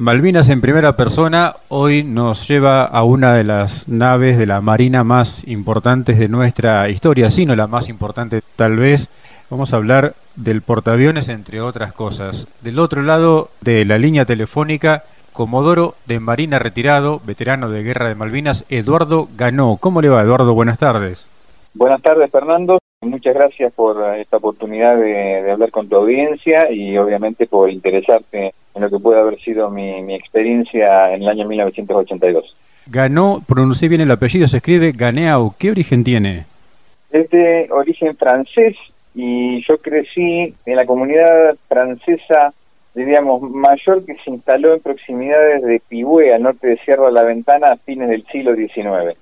Malvinas en primera persona hoy nos lleva a una de las naves de la Marina más importantes de nuestra historia, si no la más importante tal vez. Vamos a hablar del portaaviones entre otras cosas. Del otro lado de la línea telefónica, Comodoro de Marina retirado, veterano de Guerra de Malvinas, Eduardo Ganó. ¿Cómo le va, Eduardo? Buenas tardes. Buenas tardes, Fernando. Muchas gracias por esta oportunidad de, hablar con tu audiencia y obviamente por interesarte en lo que puede haber sido mi, experiencia en el año 1982. Ganó, pronuncié bien el apellido, se escribe Ganeau. ¿Qué origen tiene? Es de origen francés y yo crecí en la comunidad francesa, diríamos, mayor que se instaló en proximidades de Pigüé, al norte de Sierra de la Ventana, a fines del siglo XIX.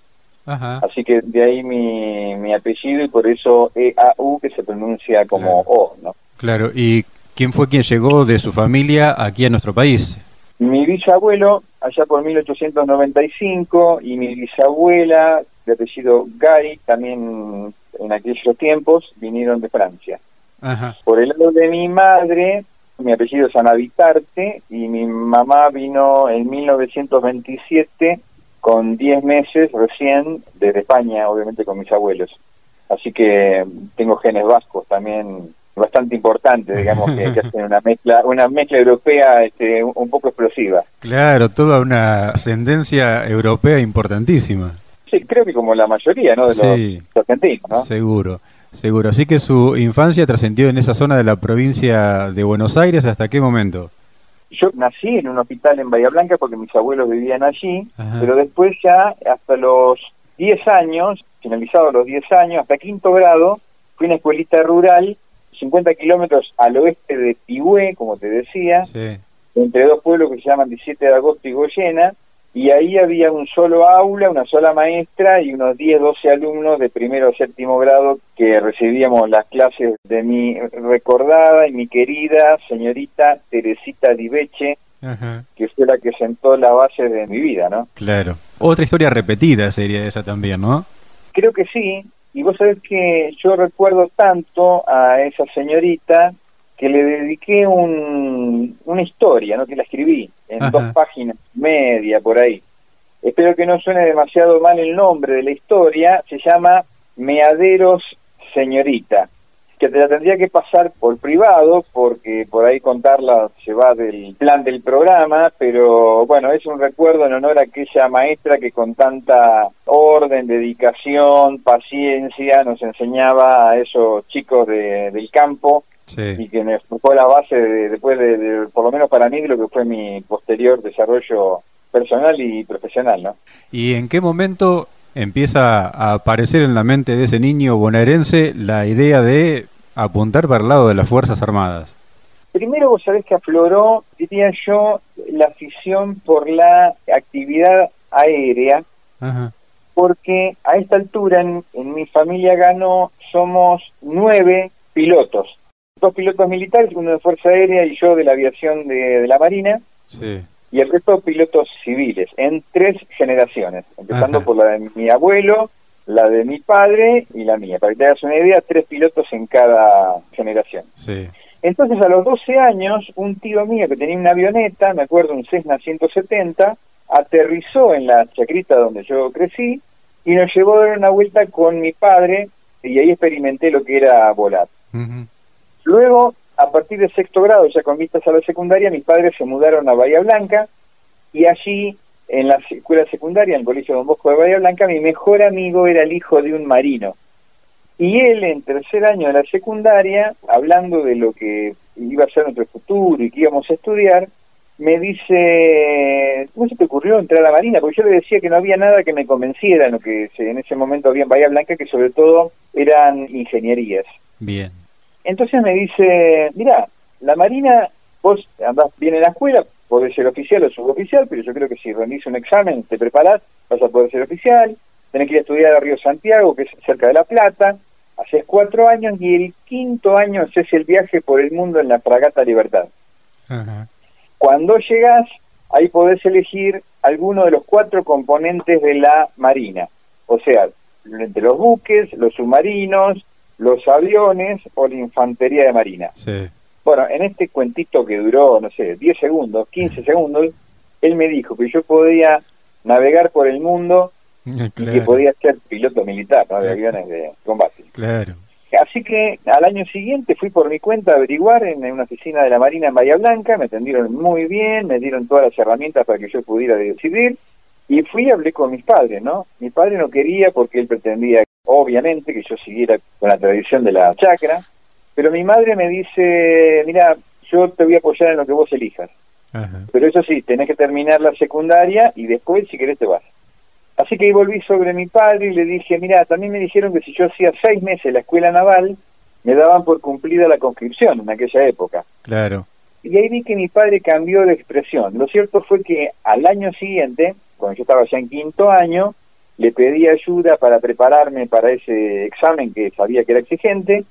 Así que de ahí mi, mi apellido y por eso EAU que se pronuncia como O, ¿no? Claro, ¿y quién fue quien llegó de su familia aquí a nuestro país? Mi bisabuelo, allá por 1895, y mi bisabuela, de apellido Gay, también en aquellos tiempos, vinieron de Francia. Por el lado de mi madre, mi apellido es Anavitarte, y mi mamá vino en 1927 con 10 meses recién desde España, obviamente con mis abuelos. Así que tengo genes vascos también bastante importantes, digamos, que, hacen una mezcla, una mezcla europea este, un, poco explosiva. Claro, toda una ascendencia europea importantísima. Sí, creo que como la mayoría, ¿no? De los argentinos, ¿no? Seguro, seguro. Así que su infancia trascendió en esa zona de la provincia de Buenos Aires, ¿hasta qué momento? Yo nací en un hospital en Bahía Blanca porque mis abuelos vivían allí, pero después ya hasta los 10 años, finalizados los 10 años, hasta quinto grado, fui a una escuelita rural, 50 kilómetros al oeste de Pigüé, como te decía, entre dos pueblos que se llaman 17 de agosto y Goyena, y ahí había un solo aula, una sola maestra y unos 10, 12 alumnos de primero a séptimo grado que recibíamos las clases de mi recordada y mi querida señorita Teresita Diveche, que fue la que sentó la base de mi vida, ¿no? Claro. Otra historia repetida sería esa también, ¿no? Creo que sí, y vos sabés que yo recuerdo tanto a esa señorita que le dediqué un, una historia, ¿no? que la escribí en dos páginas media por ahí. Espero que no suene demasiado mal el nombre de la historia, se llama Meaderos Señorita, que te la tendría que pasar por privado, porque por ahí contarla se va del plan del programa, pero bueno, es un recuerdo en honor a aquella maestra que con tanta orden, dedicación, paciencia nos enseñaba a esos chicos de, del campo y que me fue la base después de, por lo menos para mí, de lo que fue mi posterior desarrollo personal y profesional, ¿no? ¿Y en qué momento empieza a aparecer en la mente de ese niño bonaerense la idea de apuntar para el lado de las Fuerzas Armadas? Primero vos sabés que afloró, diría yo, la afición por la actividad aérea, porque a esta altura en, en mi familia ganó, somos nueve pilotos dos pilotos militares, uno de Fuerza Aérea y yo de la aviación de, la Marina, y el resto pilotos civiles, en tres generaciones, empezando por la de mi abuelo, la de mi padre y la mía. Para que te hagas una idea, tres pilotos en cada generación. Entonces, a los 12 años, un tío mío que tenía una avioneta, me acuerdo, un Cessna 170, aterrizó en la chacrita donde yo crecí y nos llevó a dar una vuelta con mi padre y ahí experimenté lo que era volar. Luego, a partir de sexto grado, ya con vistas a la secundaria, mis padres se mudaron a Bahía Blanca y allí, en la escuela secundaria, en el Colegio Don Bosco de Bahía Blanca, mi mejor amigo era el hijo de un marino. Y él, en tercer año de la secundaria, hablando de lo que iba a ser nuestro futuro y que íbamos a estudiar, me dice, ¿cómo se te ocurrió entrar a la Marina? Porque yo le decía que no había nada que me convenciera en lo que en ese momento había en Bahía Blanca, que sobre todo eran ingenierías. Bien. Entonces me dice, mira, la Marina, vos andás bien en la escuela, podés ser oficial o suboficial, pero yo creo que si rendís un examen, te preparás, vas a poder ser oficial, tenés que ir a estudiar a Río Santiago, que es cerca de La Plata, haces cuatro años y el quinto año haces el viaje por el mundo en la fragata Libertad. Cuando llegas, ahí podés elegir alguno de los cuatro componentes de la Marina, o sea, entre los buques, los submarinos, los aviones o la infantería de marina. Bueno, en este cuentito que duró, no sé, 10 segundos, 15 segundos, él me dijo que yo podía navegar por el mundo y que podía ser piloto militar de aviones de combate. Claro. Así que al año siguiente fui por mi cuenta a averiguar en, una oficina de la Marina en Bahía Blanca, me atendieron muy bien, me dieron todas las herramientas para que yo pudiera decidir y fui y hablé con mis padres, ¿no? Mi padre no quería porque él pretendía, obviamente, que yo siguiera con la tradición de la chacra, pero mi madre me dice, mira, yo te voy a apoyar en lo que vos elijas. Pero eso sí, tenés que terminar la secundaria y después, si querés, te vas. Así que ahí volví sobre mi padre y le dije, mira, también me dijeron que si yo hacía seis meses la escuela naval, me daban por cumplida la conscripción en aquella época. Claro. Y ahí vi que mi padre cambió de expresión. Lo cierto fue que al año siguiente, cuando yo estaba ya en quinto año, le pedí ayuda para prepararme para ese examen que sabía que era exigente.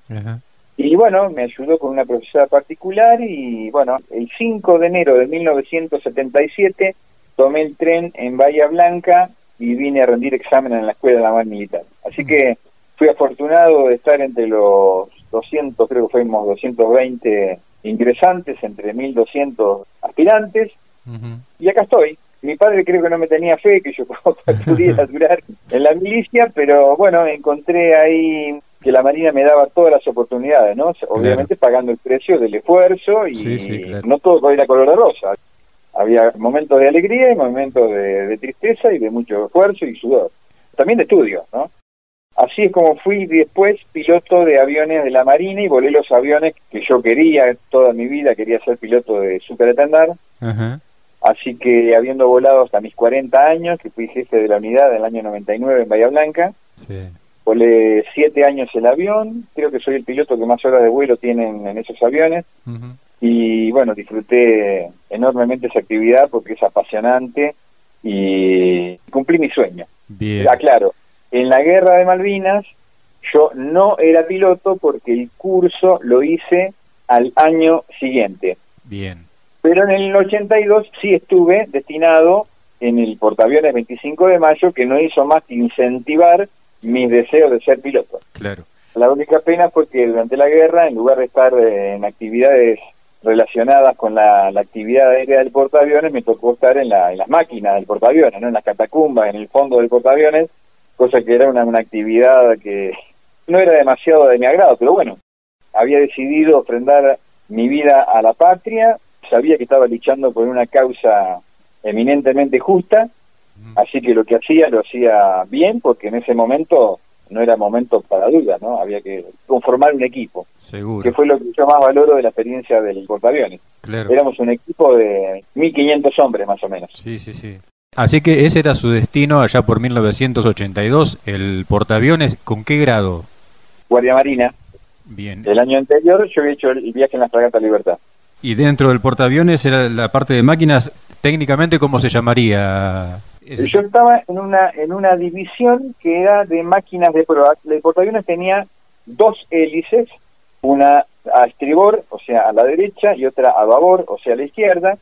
Y bueno, me ayudó con una profesora particular y bueno, el 5 de enero de 1977 tomé el tren en Bahía Blanca y vine a rendir examen en la Escuela Naval Militar. Así que fui afortunado de estar entre los 200, creo que fuimos 220 ingresantes, entre 1200 aspirantes, y acá estoy. Mi padre creo que no me tenía fe que yo pudiera durar en la milicia, pero bueno, encontré ahí que la Marina me daba todas las oportunidades, ¿no? Obviamente pagando el precio del esfuerzo y no todo era color de rosa había momentos de alegría y momentos de, tristeza y de mucho esfuerzo y sudor. También de estudio, ¿no? Así es como fui después piloto de aviones de la Marina y volé los aviones que yo quería toda mi vida, quería ser piloto de superetendar. Así que habiendo volado hasta mis 40 años, que fui jefe de la unidad en el año 99 en Bahía Blanca, volé siete años el avión, creo que soy el piloto que más horas de vuelo tienen en esos aviones y bueno, disfruté enormemente esa actividad porque es apasionante y cumplí mi sueño. Bien. Aclaro, en la guerra de Malvinas yo no era piloto porque el curso lo hice al año siguiente. Bien. Pero en el 82 sí estuve destinado en el portaaviones 25 de mayo que no hizo más que incentivar mis deseos de ser piloto. Claro. La única pena fue que durante la guerra, en lugar de estar en actividades relacionadas con la, actividad aérea del portaaviones, me tocó estar en, la, en las máquinas del portaaviones, ¿no? en las catacumbas, en el fondo del portaaviones, cosa que era una, una actividad que no era demasiado de mi agrado, pero bueno, había decidido ofrendar mi vida a la patria, sabía que estaba luchando por una causa eminentemente justa, así que lo que hacía lo hacía bien, porque en ese momento no era momento para duda, ¿no? Había que conformar un equipo. Seguro. Que fue lo que yo más valoro de la experiencia del portaaviones. Claro. Éramos un equipo de 1.500 hombres más o menos. Sí, sí, sí. Así que ese era su destino allá por 1982, el portaaviones, ¿con qué grado? Guardia Marina. Bien. El año anterior yo había hecho el viaje en la Fragata Libertad. ¿Y dentro del portaaviones era la parte de máquinas, técnicamente cómo se llamaría? Yo estaba en una en una división que era de máquinas de prueba. El portaaviones tenía dos hélices, una a estribor, o sea, a la derecha, y otra a babor, o sea, a la izquierda,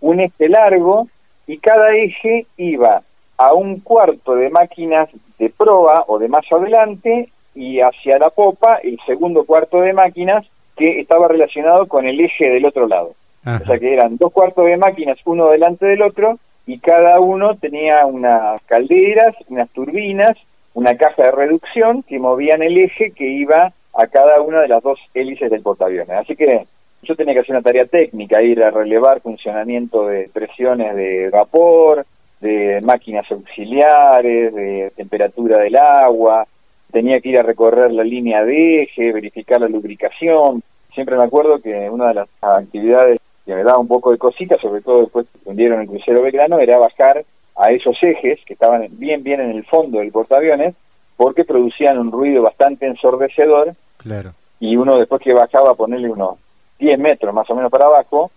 un eje largo, y cada eje iba a un cuarto de máquinas de proa o de más adelante, y hacia la popa el segundo cuarto de máquinas que estaba relacionado con el eje del otro lado. O sea que eran dos cuartos de máquinas, uno delante del otro, y cada uno tenía unas calderas, unas turbinas, una caja de reducción que movían el eje que iba a cada una de las dos hélices del portaaviones. Así que yo tenía que hacer una tarea técnica, ir a relevar funcionamiento de presiones de vapor, de máquinas auxiliares, de temperatura del agua, tenía que ir a recorrer la línea de eje, verificar la lubricación. Siempre me acuerdo que una de las actividades que me daba un poco de cosita, sobre todo después que hundieron el crucero Belgrano, era bajar a esos ejes que estaban bien, bien en el fondo del portaaviones, porque producían un ruido bastante ensordecedor. Claro. Y uno después que bajaba a ponerle unos 10 metros más o menos para abajo,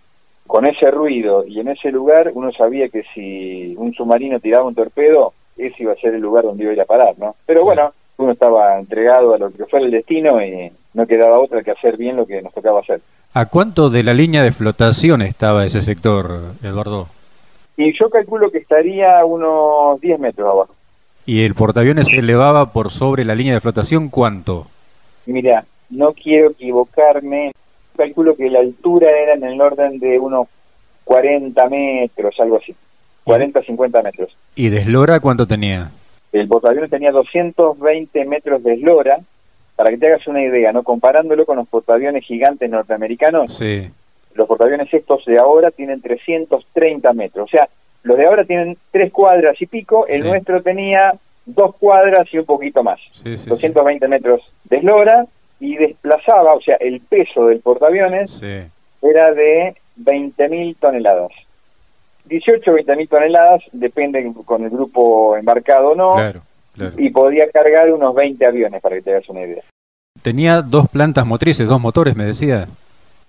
con ese ruido y en ese lugar, uno sabía que si un submarino tiraba un torpedo, ese iba a ser el lugar donde iba a ir a parar, ¿no? Pero bueno, uno estaba entregado a lo que fuera el destino y no quedaba otra que hacer bien lo que nos tocaba hacer. ¿A cuánto de la línea de flotación estaba ese sector, Eduardo? Y yo calculo que estaría unos 10 metros abajo. ¿Y el portaaviones se elevaba por sobre la línea de flotación cuánto? Mira, no quiero equivocarme, calculo que la altura era en el orden de unos 40 metros, algo así. 40, 50 metros. ¿Y de eslora cuánto tenía? El portaaviones tenía 220 metros de eslora. Para que te hagas una idea, ¿no? Comparándolo con los portaaviones gigantes norteamericanos, sí. los portaaviones estos de ahora tienen 330 metros. O sea, los de ahora tienen tres cuadras y pico, el nuestro tenía dos cuadras y un poquito más. 220 metros de eslora y desplazaba, o sea, el peso del portaaviones era de 20.000 toneladas. 18 o 20.000 toneladas, depende con el grupo embarcado o no, y podía cargar unos 20 aviones, para que te hagas una idea. Tenía dos plantas motrices, dos motores, me decía.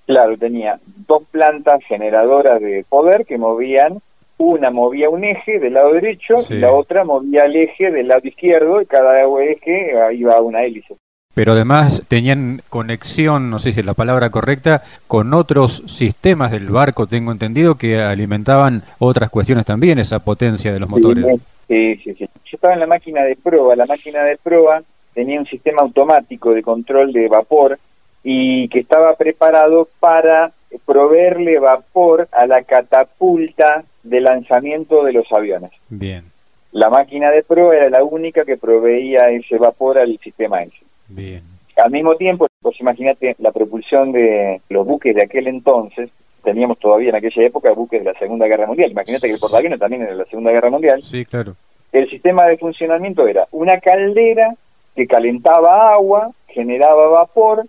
Claro, tenía dos plantas generadoras de poder que movían, una movía un eje del lado derecho y la otra movía el eje del lado izquierdo y cada eje iba a una hélice pero además tenían conexión, no sé si es la palabra correcta, con otros sistemas del barco, tengo entendido, que alimentaban otras cuestiones también, esa potencia de los motores. Sí, sí, sí. Yo estaba en la máquina de proa, la máquina de proa tenía un sistema automático de control de vapor y que estaba preparado para proveerle vapor a la catapulta de lanzamiento de los aviones. Bien. La máquina de proa era la única que proveía ese vapor al sistema ese. Bien. Al mismo tiempo, pues imagínate la propulsión de los buques de aquel entonces, teníamos todavía en aquella época buques de la Segunda Guerra Mundial, imagínate que el portaaviones también era de la Segunda Guerra Mundial. Sí, claro. El sistema de funcionamiento era una caldera que calentaba agua, generaba vapor,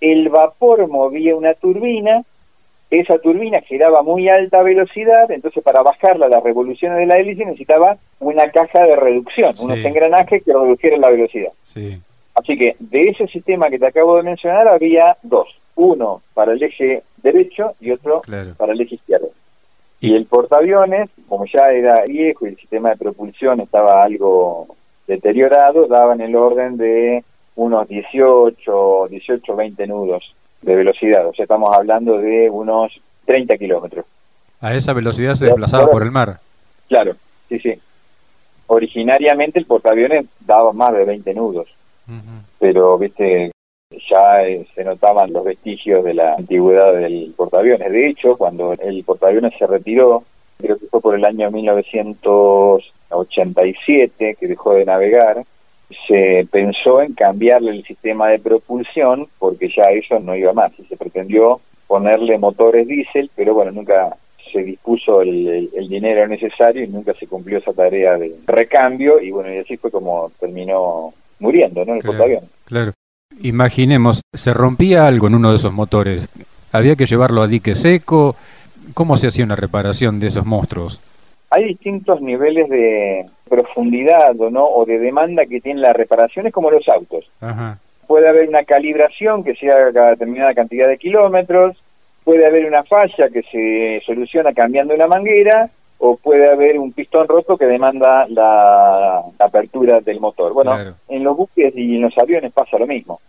el vapor movía una turbina, esa turbina giraba a muy alta velocidad, entonces para bajarla las revoluciones de la hélice necesitaba una caja de reducción, unos engranajes que redujeran la velocidad. Sí. Así que de ese sistema que te acabo de mencionar había dos, uno para el eje derecho y otro para el eje izquierdo. Y el portaaviones, como ya era viejo y el sistema de propulsión estaba algo deteriorado, daba en el orden de unos 18, 18, 20 nudos de velocidad. O sea, estamos hablando de unos 30 kilómetros. A esa velocidad se desplazaba por el mar. Claro, sí, sí. Originariamente el portaaviones daba más de 20 nudos pero viste ya eh, se notaban los vestigios de la antigüedad del portaaviones. De hecho, cuando el portaaviones se retiró, creo que fue por el año 1987 que dejó de navegar, se pensó en cambiarle el sistema de propulsión porque ya eso no iba más y se pretendió ponerle motores diésel, pero bueno, nunca se dispuso el, dinero necesario y nunca se cumplió esa tarea de recambio y bueno, y así fue como terminó muriendo, ¿no? El claro, Claro. Imaginemos, se rompía algo en uno de esos motores. Había que llevarlo a dique seco. ¿Cómo se hacía una reparación de esos monstruos? Hay distintos niveles de profundidad o no o de demanda que tienen las reparaciones como los autos. Puede haber una calibración que sea cada determinada cantidad de kilómetros, puede haber una falla que se soluciona cambiando una manguera o puede haber un pistón roto que demanda la, apertura del motor. Bueno, en los buques y en los aviones pasa lo mismo.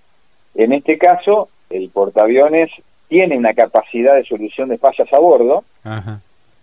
En este caso, el portaaviones tiene una capacidad de solución de fallas a bordo,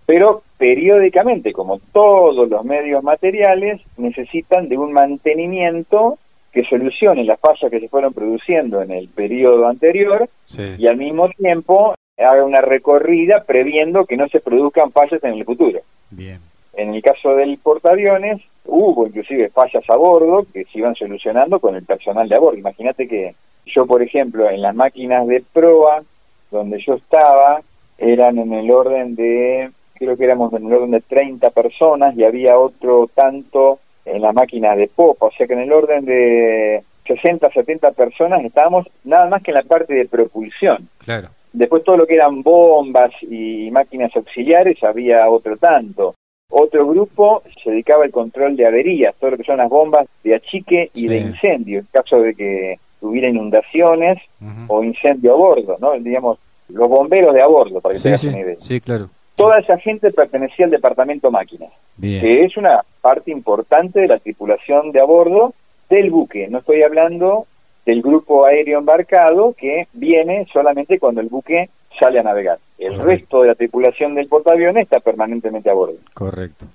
pero periódicamente, como todos los medios materiales, necesitan de un mantenimiento que solucione las fallas que se fueron produciendo en el periodo anterior y al mismo tiempo haga una recorrida previendo que no se produzcan fallas en el futuro. Bien. En el caso del portaaviones, hubo inclusive fallas a bordo que se iban solucionando con el personal de a bordo. Imagínate que yo, por ejemplo, en las máquinas de proa, donde yo estaba, eran en el orden de, creo que éramos en el orden de 30 personas y había otro tanto en las máquinas de popa, o sea que en el orden de 60, 70 personas estábamos nada más que en la parte de propulsión. Claro. Después todo lo que eran bombas y máquinas auxiliares había otro tanto. Otro grupo se dedicaba al control de averías, todo lo que son las bombas de achique y de incendio, en caso de que hubiera inundaciones o incendio a bordo, ¿no? Digamos, los bomberos de a bordo, para que sí, una idea. Sí, claro. Toda esa gente pertenecía al departamento máquinas, que es una parte importante de la tripulación de a bordo del buque. No estoy hablando del grupo aéreo embarcado que viene solamente cuando el buque sale a navegar. El resto de la tripulación del portaaviones está permanentemente a bordo. Correcto.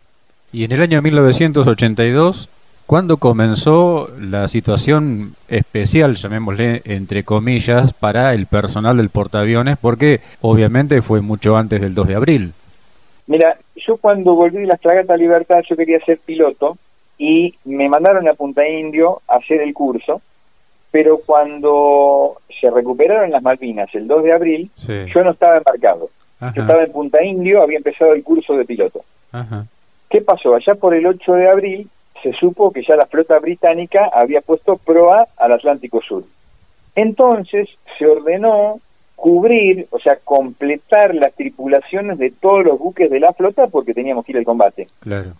Y en el año 1982, ¿cuándo comenzó la situación especial, llamémosle entre comillas, para el personal del portaaviones? Porque obviamente fue mucho antes del 2 de abril. Mira, yo cuando volví de la Fragata Libertad yo quería ser piloto y me mandaron a Punta Indio a hacer el curso, pero cuando se recuperaron las Malvinas el 2 de abril, yo no estaba embarcado. Yo estaba en Punta Indio, había empezado el curso de piloto. ¿Qué pasó? Allá por el 8 de abril se supo que ya la flota británica había puesto proa al Atlántico Sur. Entonces se ordenó cubrir, o sea, completar las tripulaciones de todos los buques de la flota porque teníamos que ir al combate. Claro.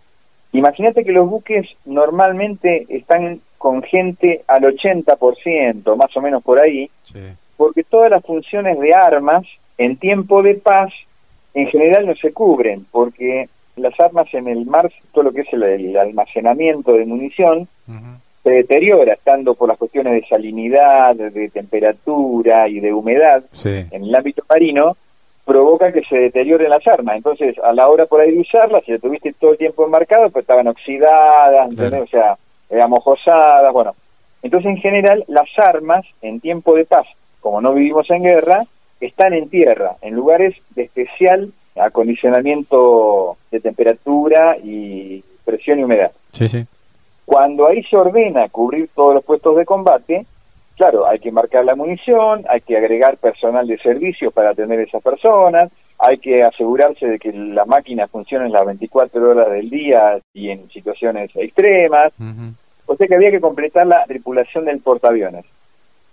Imagínate que los buques normalmente están con gente al 80%, más o menos por ahí, porque todas las funciones de armas en tiempo de paz en general no se cubren, porque las armas en el mar, todo lo que es el, almacenamiento de munición, se deteriora, estando por las cuestiones de salinidad, de temperatura y de humedad en el ámbito marino, provoca que se deterioren las armas. Entonces, a la hora por ahí de usarlas, si las tuviste todo el tiempo enmarcado, pues estaban oxidadas, o sea, eh, amojosadas, bueno. Entonces, en general, las armas en tiempo de paz, como no vivimos en guerra, están en tierra, en lugares de especial acondicionamiento de temperatura y presión y humedad. Sí, sí. Cuando ahí se ordena cubrir todos los puestos de combate, claro, hay que marcar la munición, hay que agregar personal de servicio para atender a esas personas, hay que asegurarse de que las máquinas funcionen las 24 horas del día y en situaciones extremas. O sea que había que completar la tripulación del portaaviones.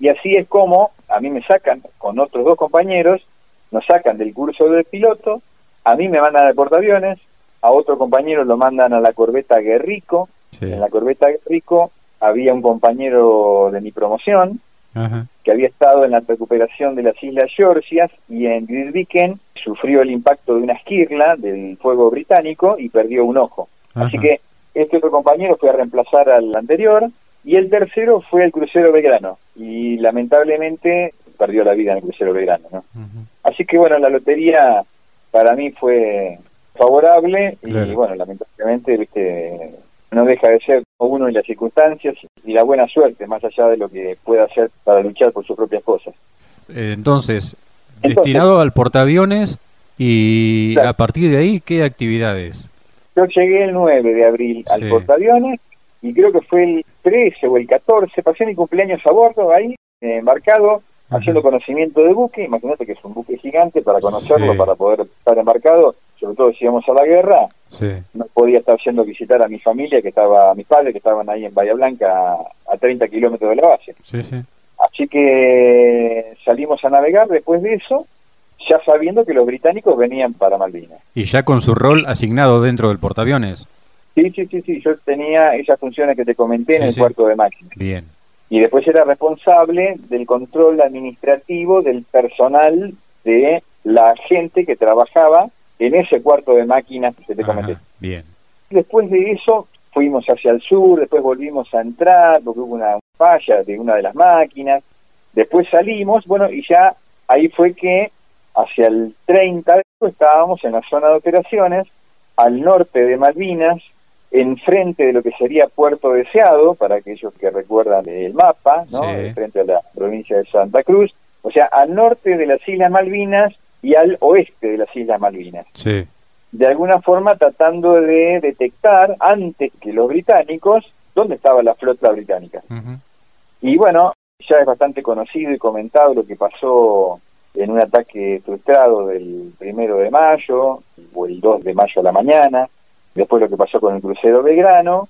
Y así es como a mí me sacan con otros dos compañeros, nos sacan del curso de piloto, a mí me mandan al portaaviones, a otro compañero lo mandan a la corbeta Guerrico, en la corbeta Guerrico había un compañero de mi promoción que había estado en la recuperación de las Islas Georgias y en Gridviken sufrió el impacto de una esquirla del fuego británico y perdió un ojo. Así que este otro compañero fue a reemplazar al anterior y el tercero fue el crucero Belgrano y lamentablemente perdió la vida en el crucero Belgrano. ¿no? Así que bueno, la lotería para mí fue favorable y bueno, lamentablemente viste no deja de ser uno y las circunstancias y la buena suerte, más allá de lo que pueda hacer para luchar por sus propias cosas. Eh, entonces, destinado al portaaviones y a partir de ahí, ¿qué actividades? Yo llegué el 9 de abril al portaaviones y creo que fue el 13 o el 14, pasé mi cumpleaños a bordo ahí, embarcado, haciendo conocimiento de buque, imagínate que es un buque gigante para conocerlo, para poder estar embarcado, sobre todo si íbamos a la guerra, no podía estar yendo a visitar a mi familia, que estaba, a mis padres que estaban ahí en Bahía Blanca a, 30 kilómetros de la base. Así que salimos a navegar después de eso, ya sabiendo que los británicos venían para Malvinas. ¿Y ya con su rol asignado dentro del portaaviones? Sí, sí, sí, sí, yo tenía esas funciones que te comenté en el cuarto de máquina. Bien y después era responsable del control administrativo del personal de la gente que trabajaba en ese cuarto de máquinas que te comenté. Bien. Después de eso fuimos hacia el sur, después volvimos a entrar porque hubo una falla de una de las máquinas, después salimos, bueno, y ya ahí fue que hacia el 30 estábamos en la zona de operaciones al norte de Malvinas, enfrente de lo que sería Puerto Deseado, para aquellos que recuerdan el mapa, ¿no? frente a la provincia de Santa Cruz, o sea, al norte de las Islas Malvinas y al oeste de las Islas Malvinas. Sí. De alguna forma tratando de detectar antes que los británicos dónde estaba la flota británica. Y bueno, ya es bastante conocido y comentado lo que pasó en un ataque frustrado del primero de mayo o el 2 de mayo a la mañana, después lo que pasó con el crucero Belgrano,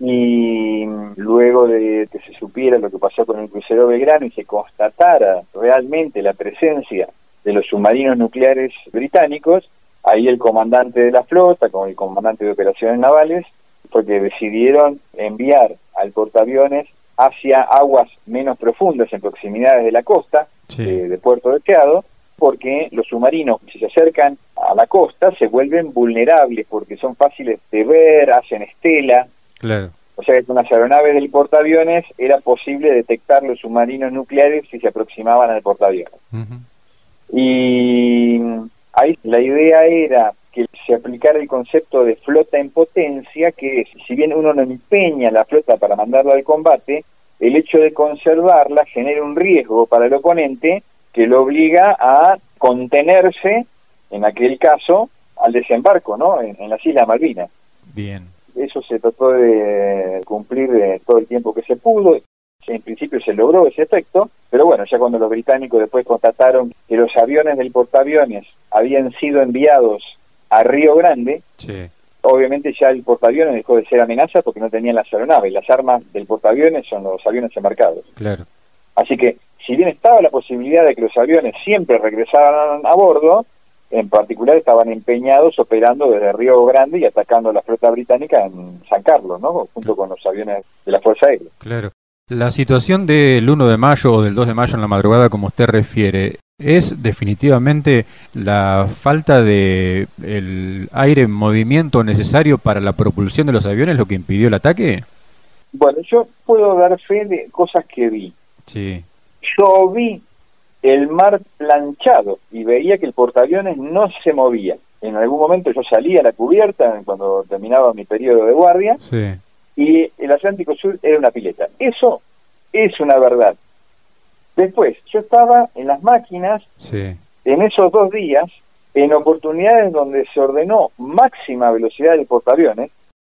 y luego de que se supiera lo que pasó con el crucero Belgrano y se constatara realmente la presencia de los submarinos nucleares británicos, ahí el comandante de la flota, como el comandante de operaciones navales, porque decidieron enviar al portaaviones hacia aguas menos profundas en proximidades de la costa de, Puerto Deseado, porque los submarinos, si se acercan a la costa, se vuelven vulnerables porque son fáciles de ver, hacen estela. Claro. O sea que con las aeronaves del portaaviones era posible detectar los submarinos nucleares si se aproximaban al portaaviones. Y ahí la idea era que se aplicara el concepto de flota en potencia, que si bien uno no empeña la flota para mandarla al combate, el hecho de conservarla genera un riesgo para el oponente que lo obliga a contenerse, en aquel caso, al desembarco, ¿no? En, las Islas Malvinas. Bien. Eso se trató de cumplir eh, todo el tiempo que se pudo. En principio se logró ese efecto, pero bueno, ya cuando los británicos después constataron que los aviones del portaaviones habían sido enviados a Río Grande, obviamente ya el portaaviones dejó de ser amenaza porque no tenían las aeronaves. Las armas del portaaviones son los aviones embarcados. Claro. Así que, si bien estaba la posibilidad de que los aviones siempre regresaran a bordo, en particular estaban empeñados operando desde Río Grande y atacando a la flota británica en San Carlos, ¿no? Junto con los aviones de la Fuerza Aérea. Claro. La situación del 1 de mayo o del 2 de mayo en la madrugada, como usted refiere, ¿es definitivamente la falta de el aire en movimiento necesario para la propulsión de los aviones lo que impidió el ataque? Bueno, yo puedo dar fe de cosas que vi. Sí. Yo vi el mar planchado y veía que el portaaviones no se movía. En algún momento yo salía a la cubierta cuando terminaba mi periodo de guardia sí. y el Atlántico Sur era una pileta. Eso es una verdad. Después, yo estaba en las máquinas sí. en esos dos días en oportunidades donde se ordenó máxima velocidad del portaaviones.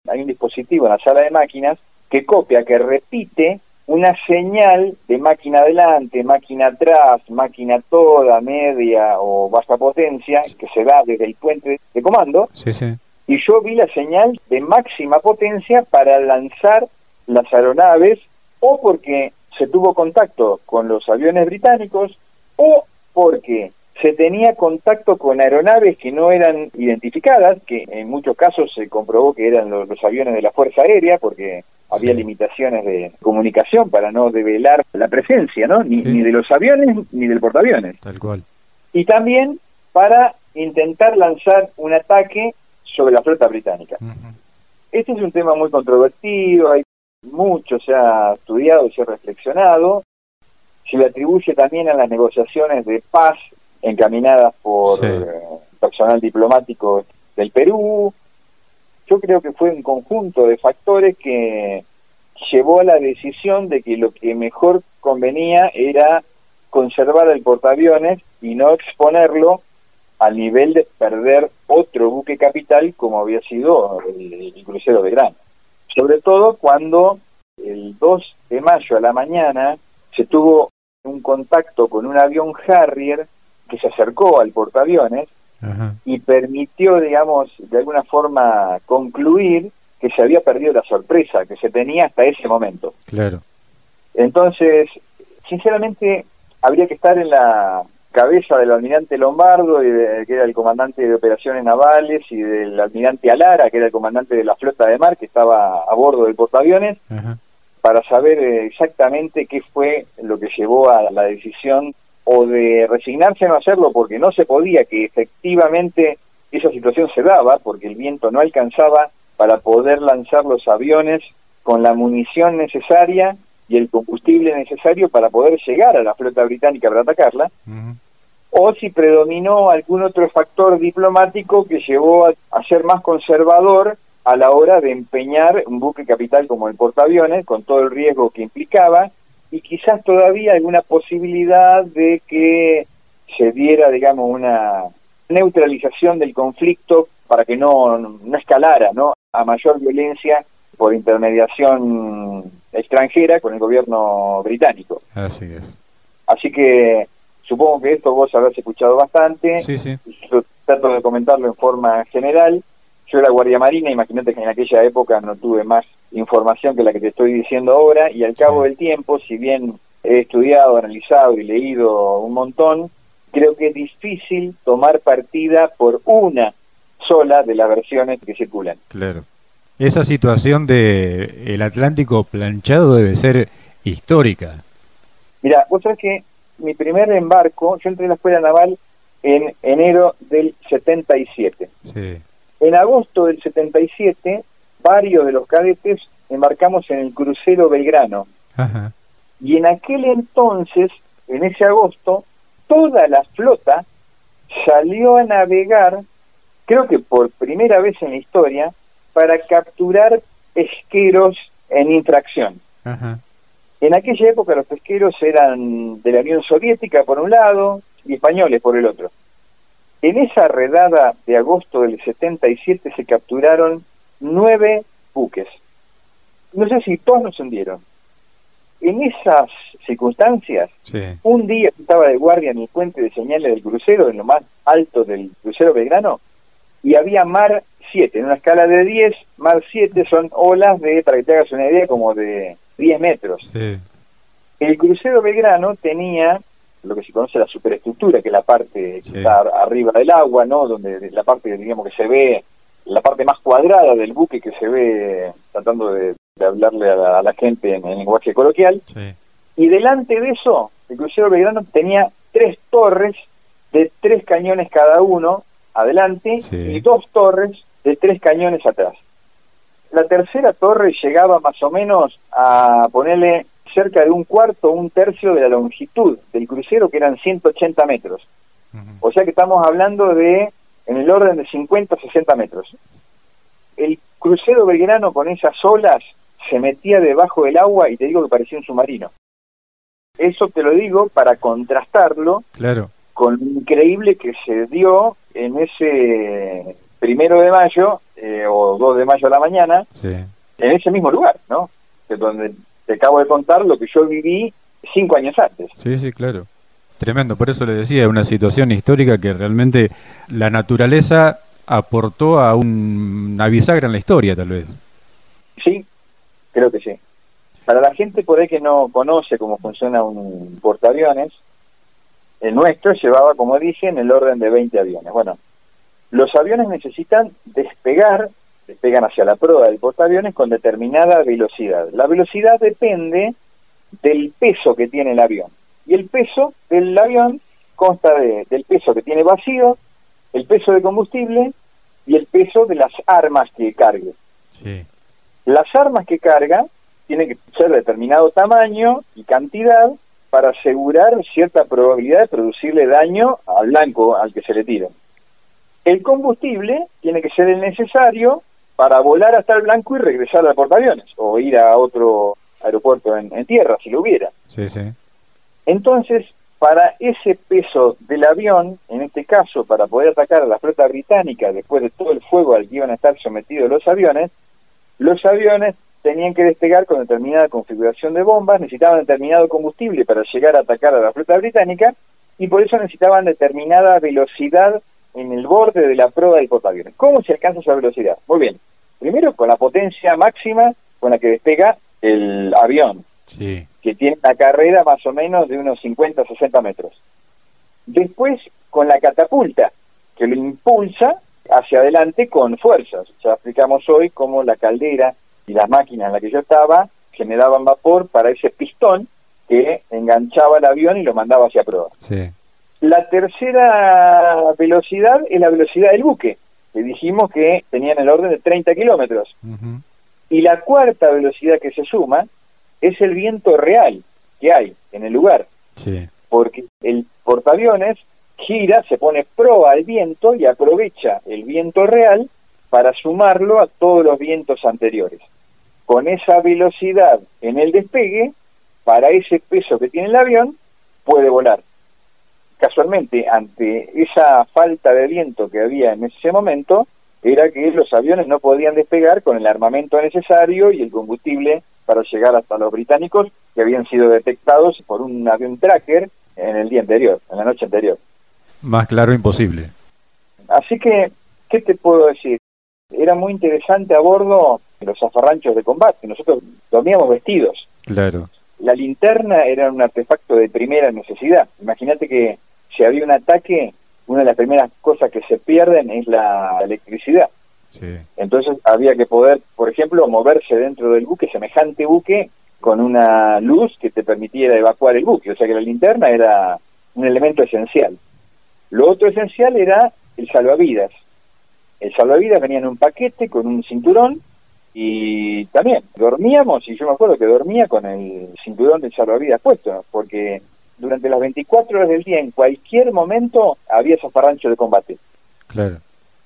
Hay un dispositivo en la sala de máquinas que copia, que repite una señal de máquina adelante, máquina atrás, máquina toda, media o baja potencia que se da desde el puente de comando. Sí, sí. Y yo vi la señal de máxima potencia para lanzar las aeronaves o porque se tuvo contacto con los aviones británicos o porque se tenía contacto con aeronaves que no eran identificadas, que en muchos casos se comprobó que eran los, aviones de la Fuerza Aérea, porque había limitaciones de comunicación para no develar la presencia, ¿no? Ni, ni de los aviones ni del portaaviones. Tal cual. Y también para intentar lanzar un ataque sobre la flota británica. Este es un tema muy controvertido, hay mucho se ha estudiado y se ha reflexionado. Se le atribuye también a las negociaciones de paz encaminadas por eh, personal diplomático del Perú. Yo creo que fue un conjunto de factores que llevó a la decisión de que lo que mejor convenía era conservar el portaaviones y no exponerlo al nivel de perder otro buque capital como había sido el, crucero de Gran. Sobre todo cuando el 2 de mayo a la mañana se tuvo un contacto con un avión Harrier que se acercó al portaaviones y permitió, digamos, de alguna forma concluir que se había perdido la sorpresa que se tenía hasta ese momento. Claro. Entonces, sinceramente, habría que estar en la cabeza del almirante Lombardo, y que era el comandante de operaciones navales, y del almirante Alara, que era el comandante de la flota de mar, que estaba a bordo del portaaviones, para saber exactamente qué fue lo que llevó a la decisión o de resignarse a no hacerlo porque no se podía, que efectivamente esa situación se daba porque el viento no alcanzaba para poder lanzar los aviones con la munición necesaria y el combustible necesario para poder llegar a la flota británica para atacarla, o si predominó algún otro factor diplomático que llevó a, a, ser más conservador a la hora de empeñar un buque capital como el portaaviones, con todo el riesgo que implicaba, y quizás todavía alguna posibilidad de que se diera, digamos, una neutralización del conflicto para que no, no escalara ¿no? a mayor violencia por intermediación extranjera con el gobierno británico. Así es. Así que supongo que esto vos habrás escuchado bastante. Sí, sí. Yo trato de comentarlo en forma general. Yo era guardia marina, imagínate que en aquella época no tuve más información que la que te estoy diciendo ahora y al cabo del tiempo, si bien he estudiado, analizado y leído un montón, creo que es difícil tomar partida por una sola de las versiones que circulan. Claro. Esa situación de el Atlántico planchado debe ser histórica. Mira, vos sabés que mi primer embarco, yo entré en la escuela naval en enero del 77. Sí. En agosto del 77 varios de los cadetes embarcamos en el crucero Belgrano. Y en aquel entonces, en ese agosto, toda la flota salió a navegar, creo que por primera vez en la historia, para capturar pesqueros en infracción. En aquella época los pesqueros eran de la Unión Soviética por un lado y españoles por el otro. En esa redada de agosto del 77 se capturaron nueve buques. No sé si todos nos hundieron. En esas circunstancias, un día estaba de guardia en el puente de señales del crucero, en lo más alto del crucero Belgrano, y había mar 7, en una escala de 10, mar 7 son olas de, para que te hagas una idea, como de 10 metros. El crucero Belgrano tenía lo que se conoce la superestructura, que es la parte que está arriba del agua, ¿no? Donde la parte, digamos, que se ve, la parte más cuadrada del buque que se ve tratando de, hablarle a la, gente en, el lenguaje coloquial. Y delante de eso, el crucero Belgrano tenía tres torres de tres cañones cada uno adelante y dos torres de tres cañones atrás. La tercera torre llegaba más o menos a ponerle cerca de un cuarto, un tercio de la longitud del crucero, que eran 180 metros. O sea que estamos hablando de, en el orden de 50 60 metros. El crucero belgrano con esas olas se metía debajo del agua y te digo que parecía un submarino. Eso te lo digo para contrastarlo claro. con lo increíble que se dio en ese primero de mayo eh, o 2 de mayo a la mañana, en ese mismo lugar, ¿no? Que donde te acabo de contar lo que yo viví cinco años antes. Sí, sí, claro. Tremendo, por eso le decía, una situación histórica que realmente la naturaleza aportó a un, una bisagra en la historia, tal vez. Sí, creo que sí. Para la gente por ahí que no conoce cómo funciona un portaaviones, el nuestro llevaba, como dije, en el orden de 20 aviones. Bueno, los aviones necesitan despegar despegan hacia la proa del portaaviones con determinada velocidad. La velocidad depende del peso que tiene el avión. Y el peso del avión consta de, del peso que tiene vacío, el peso de combustible y el peso de las armas que cargue. Las armas que carga tienen que ser de determinado tamaño y cantidad para asegurar cierta probabilidad de producirle daño al blanco al que se le tira. El combustible tiene que ser el necesario para volar hasta el blanco y regresar al portaaviones o ir a otro aeropuerto en, tierra si lo hubiera. Sí, sí. Entonces, para ese peso del avión, en este caso para poder atacar a la flota británica después de todo el fuego al que iban a estar sometidos los aviones, los aviones tenían que despegar con determinada configuración de bombas, necesitaban determinado combustible para llegar a atacar a la flota británica y por eso necesitaban determinada velocidad en el borde de la prueba del portaaviones. ¿Cómo se alcanza esa velocidad? Muy bien, Primero con la potencia máxima con la que despega el avión, que tiene una carrera más o menos de unos 50 60 metros. Después con la catapulta, que lo impulsa hacia adelante con fuerzas. Ya explicamos hoy cómo la caldera y las máquinas en las que yo estaba generaban vapor para ese pistón que enganchaba el avión y lo mandaba hacia prueba. La tercera velocidad es la velocidad del buque, que dijimos que tenían el orden de 30 kilómetros. Y la cuarta velocidad que se suma es el viento real que hay en el lugar. Porque el portaaviones gira, se pone proa al viento y aprovecha el viento real para sumarlo a todos los vientos anteriores. Con esa velocidad en el despegue, para ese peso que tiene el avión, puede volar casualmente, ante esa falta de viento que había en ese momento, era que los aviones no podían despegar con el armamento necesario y el combustible para llegar hasta los británicos que habían sido detectados por un avión tracker en el día anterior, en la noche anterior. Más claro imposible. Así que, ¿qué te puedo decir? Era muy interesante a bordo los zafarranchos de combate. Nosotros dormíamos vestidos. Claro. La linterna era un artefacto de primera necesidad. Imagínate que si había un ataque, una de las primeras cosas que se pierden es la electricidad. Entonces había que poder, por ejemplo, moverse dentro del buque, semejante buque, con una luz que te permitiera evacuar el buque. O sea que la linterna era un elemento esencial. Lo otro esencial era el salvavidas. El salvavidas venía en un paquete con un cinturón y también dormíamos, y yo me acuerdo que dormía con el cinturón del salvavidas puesto, porque durante las 24 horas del día, en cualquier momento, había zafarrancho de combate. Claro.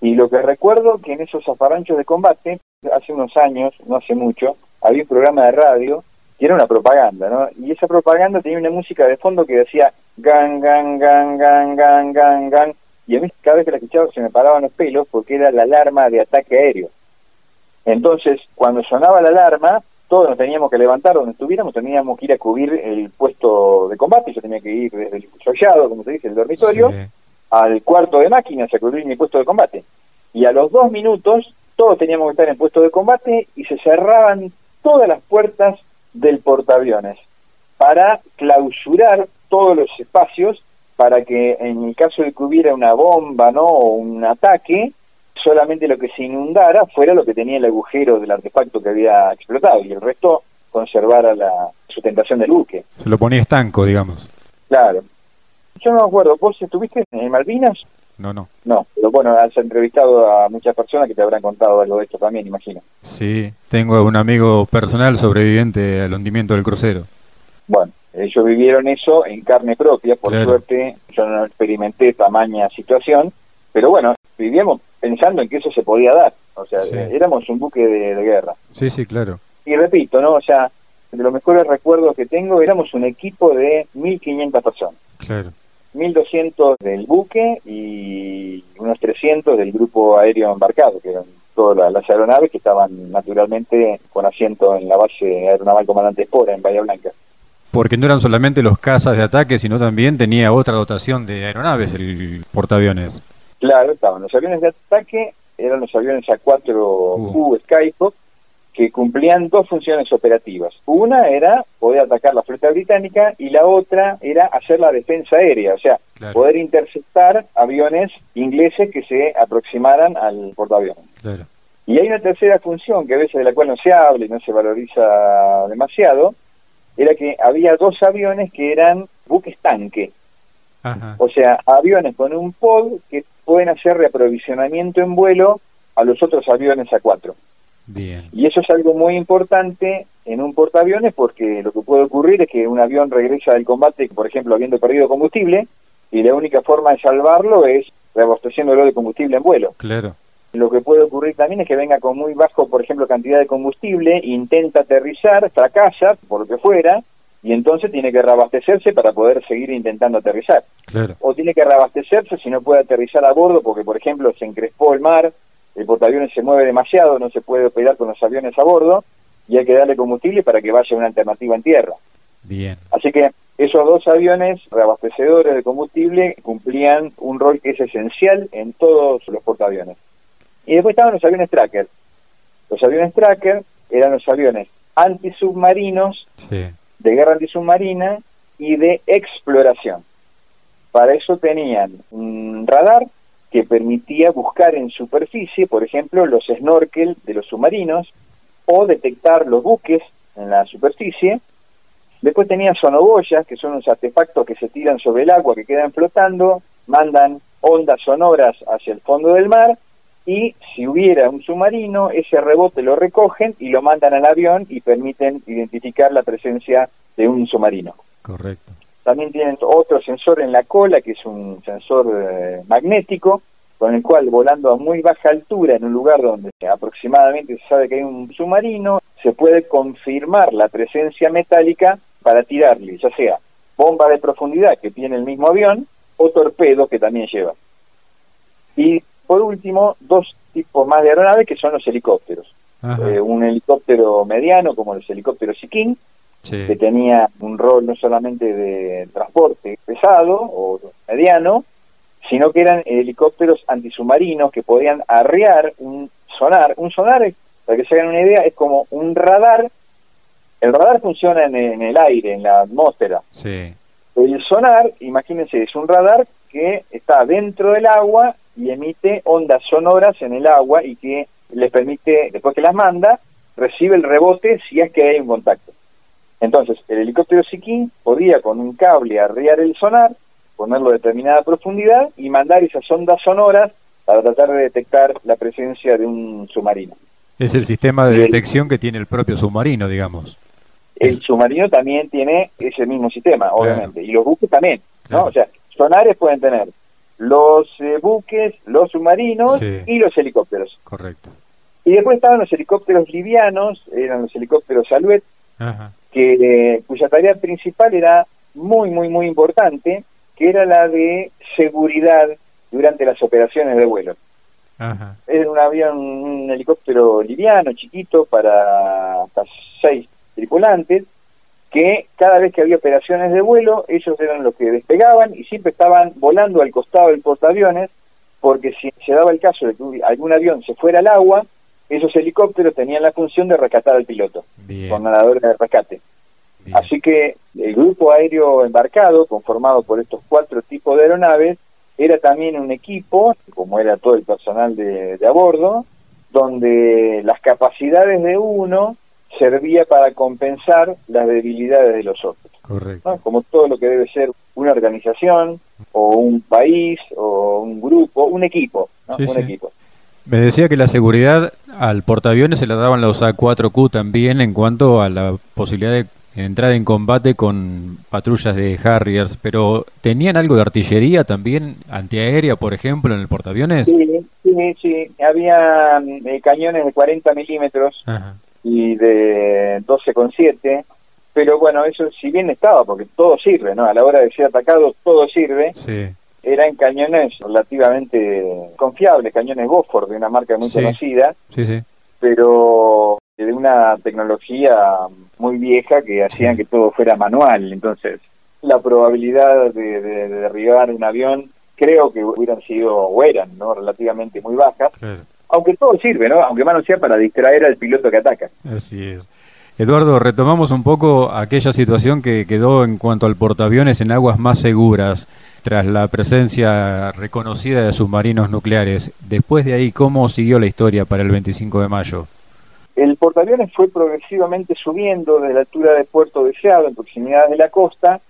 Y lo que recuerdo que en esos zafarranchos de combate, hace unos años, no hace mucho, había un programa de radio que era una propaganda, ¿no? Y esa propaganda tenía una música de fondo que decía gan, gan, gan, gan, gan, gan, gan, y a mí cada vez que la escuchaba se me paraban los pelos porque era la alarma de ataque aéreo. Entonces, cuando sonaba la alarma, todos nos teníamos que levantar donde estuviéramos, teníamos que ir a cubrir el puesto de combate, yo tenía que ir desde el sollado, como se dice, el dormitorio, al cuarto de máquinas a cubrir mi puesto de combate. Y a los dos minutos, todos teníamos que estar en puesto de combate y se cerraban todas las puertas del portaaviones para clausurar todos los espacios para que en el caso de que hubiera una bomba no o un ataque solamente lo que se inundara fuera lo que tenía el agujero del artefacto que había explotado y el resto conservara la sustentación del buque. Se lo ponía estanco, digamos. Claro. Yo no me acuerdo, ¿vos estuviste en Malvinas? No, no. No, pero bueno, has entrevistado a muchas personas que te habrán contado algo de esto también, imagino. Sí, tengo un amigo personal sobreviviente al hundimiento del crucero. Bueno, ellos vivieron eso en carne propia, por suerte yo no experimenté tamaña situación, pero bueno, vivíamos pensando en que eso se podía dar, o sea, éramos un buque de, guerra. Sí, sí, claro. Y repito, ¿no? O sea, de los mejores recuerdos que tengo, éramos un equipo de 1.500 personas. Claro. 1.200 del buque y unos 300 del grupo aéreo embarcado, que eran todas las aeronaves que estaban naturalmente con asiento en la base aeronaval Comandante Espora en Bahía Blanca. Porque no eran solamente los cazas de ataque, sino también tenía otra dotación de aeronaves el portaaviones. Claro, estaban los aviones de ataque, eran los aviones A4U Skyhawk, que cumplían dos funciones operativas. Una era poder atacar la flota británica y la otra era hacer la defensa aérea, o sea, poder interceptar aviones ingleses que se aproximaran al portaaviones. Y hay una tercera función que a veces de la cual no se habla y no se valoriza demasiado, era que había dos aviones que eran buques tanque. O sea, aviones con un pod que pueden hacer reaprovisionamiento en vuelo a los otros aviones A4. Bien. Y eso es algo muy importante en un portaaviones porque lo que puede ocurrir es que un avión regresa del combate, por ejemplo, habiendo perdido combustible, y la única forma de salvarlo es reabasteciéndolo de combustible en vuelo. Claro. Lo que puede ocurrir también es que venga con muy bajo, por ejemplo, cantidad de combustible, intenta aterrizar, fracasa, por lo que fuera, y entonces tiene que reabastecerse para poder seguir intentando aterrizar. Claro. O tiene que reabastecerse si no puede aterrizar a bordo porque, por ejemplo, se encrespó el mar, el portaaviones se mueve demasiado, no se puede operar con los aviones a bordo y hay que darle combustible para que vaya una alternativa en tierra. Bien. Así que esos dos aviones reabastecedores de combustible cumplían un rol que es esencial en todos los portaaviones. Y después estaban los aviones tracker. Los aviones tracker eran los aviones antisubmarinos, de guerra antisubmarina y de exploración. Para eso tenían un radar que permitía buscar en superficie, por ejemplo, los snorkel de los submarinos o detectar los buques en la superficie. Después tenía sonoboyas, que son unos artefactos que se tiran sobre el agua, que quedan flotando, mandan ondas sonoras hacia el fondo del mar y si hubiera un submarino, ese rebote lo recogen y lo mandan al avión y permiten identificar la presencia de un submarino. Correcto. También tienen otro sensor en la cola, que es un sensor eh, magnético, con el cual volando a muy baja altura en un lugar donde aproximadamente se sabe que hay un submarino, se puede confirmar la presencia metálica para tirarle, ya sea bomba de profundidad que tiene el mismo avión o torpedo que también lleva. Y por último, dos tipos más de aeronaves que son los helicópteros. Eh, un helicóptero mediano como los helicópteros Que tenía un rol no solamente de transporte pesado o mediano, sino que eran helicópteros antisubmarinos que podían arriar un sonar. Un sonar, para que se hagan una idea, es como un radar. El radar funciona en, el aire, en la atmósfera. El sonar, imagínense, es un radar que está dentro del agua y emite ondas sonoras en el agua y que les permite, después que las manda, recibe el rebote si es que hay un contacto. Entonces, el helicóptero Sikin podía con un cable arriar el sonar, ponerlo a determinada profundidad y mandar esas ondas sonoras para tratar de detectar la presencia de un submarino. Es el sistema de detección que tiene el propio submarino, digamos. El submarino también tiene ese mismo sistema, obviamente, y los buques también, ¿no? O sea, sonares pueden tener los eh, buques, los submarinos y los helicópteros. Correcto. Y después estaban los helicópteros livianos, eran los helicópteros Saluet, que cuya tarea principal era muy, muy, muy importante, que era la de seguridad durante las operaciones de vuelo. Era un avión, un helicóptero liviano, chiquito, para hasta seis tripulantes, que cada vez que había operaciones de vuelo, ellos eran los que despegaban y siempre estaban volando al costado del portaaviones, porque si se daba el caso de que algún avión se fuera al agua, esos helicópteros tenían la función de rescatar al piloto, con nadadores de rescate. Así que el grupo aéreo embarcado, conformado por estos cuatro tipos de aeronaves, era también un equipo, como era todo el personal de, a bordo, donde las capacidades de uno servía para compensar las debilidades de los otros. Correcto. Como todo lo que debe ser una organización o un país o un grupo, un equipo, un equipo. Me decía que la seguridad al portaaviones se la daban los A4Q también en cuanto a la posibilidad de entrar en combate con patrullas de Harriers, pero ¿tenían algo de artillería también antiaérea, por ejemplo, en el portaaviones? Sí, sí, sí. Había eh, cañones de 40 milímetros y de 12,7, pero bueno, eso si bien estaba, porque todo sirve, ¿no? A la hora de ser atacado todo sirve. Sí. Eran cañones relativamente confiables, cañones Boford de una marca muy conocida. Sí, sí. Pero de una tecnología muy vieja que hacían que todo fuera manual. Entonces, la probabilidad de, derribar un avión creo que hubieran sido, o eran, ¿no? Relativamente muy bajas. Aunque todo sirve, ¿no? Aunque más no sea para distraer al piloto que ataca. Así es. Eduardo, retomamos un poco aquella situación que quedó en cuanto al portaaviones en aguas más seguras tras la presencia reconocida de submarinos nucleares. Después de ahí, ¿cómo siguió la historia para el 25 de mayo? El portaaviones fue progresivamente subiendo desde la altura de Puerto Deseado, en proximidad de la costa,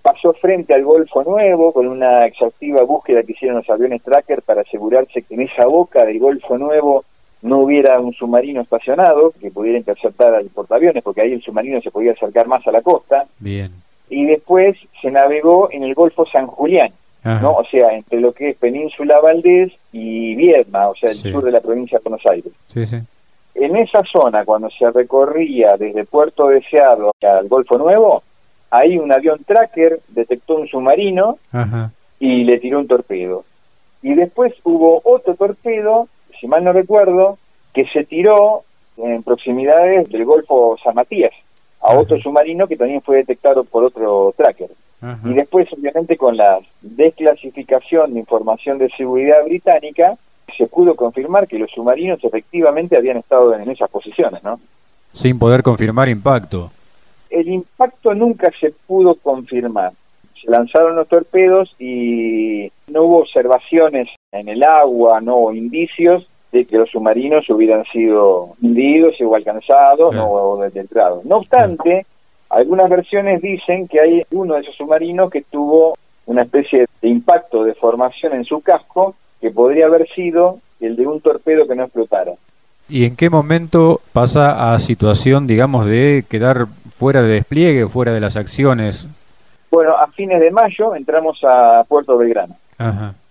pasó frente al Golfo Nuevo con una exhaustiva búsqueda que hicieron los aviones tracker para asegurarse que en esa boca del Golfo Nuevo no hubiera un submarino estacionado que pudiera interceptar al portaaviones, porque ahí el submarino se podía acercar más a la costa. Bien. Y después se navegó en el Golfo San Julián, ¿no? O sea, entre lo que es Península Valdés y Viedma, o sea, el sur de la provincia de Buenos Aires. Sí, sí. En esa zona, cuando se recorría desde Puerto Deseado al Golfo Nuevo, ahí un avión tracker detectó un submarino y le tiró un torpedo. Y después hubo otro torpedo, si mal no recuerdo, que se tiró en proximidades del Golfo San Matías a otro submarino que también fue detectado por otro tracker. Y después, obviamente, con la desclasificación de información de seguridad británica, se pudo confirmar que los submarinos efectivamente habían estado en esas posiciones, ¿no? Sin poder confirmar impacto. El impacto nunca se pudo confirmar. Se lanzaron los torpedos y no hubo observaciones en el agua, no hubo indicios de que los submarinos hubieran sido hundidos o alcanzados o detectados. No obstante, algunas versiones dicen que hay uno de esos submarinos que tuvo una especie de impacto de formación en su casco que podría haber sido el de un torpedo que no explotara. ¿Y en qué momento pasa a situación, digamos, de quedar fuera de despliegue, fuera de las acciones? Bueno, a fines de mayo entramos a Puerto Belgrano.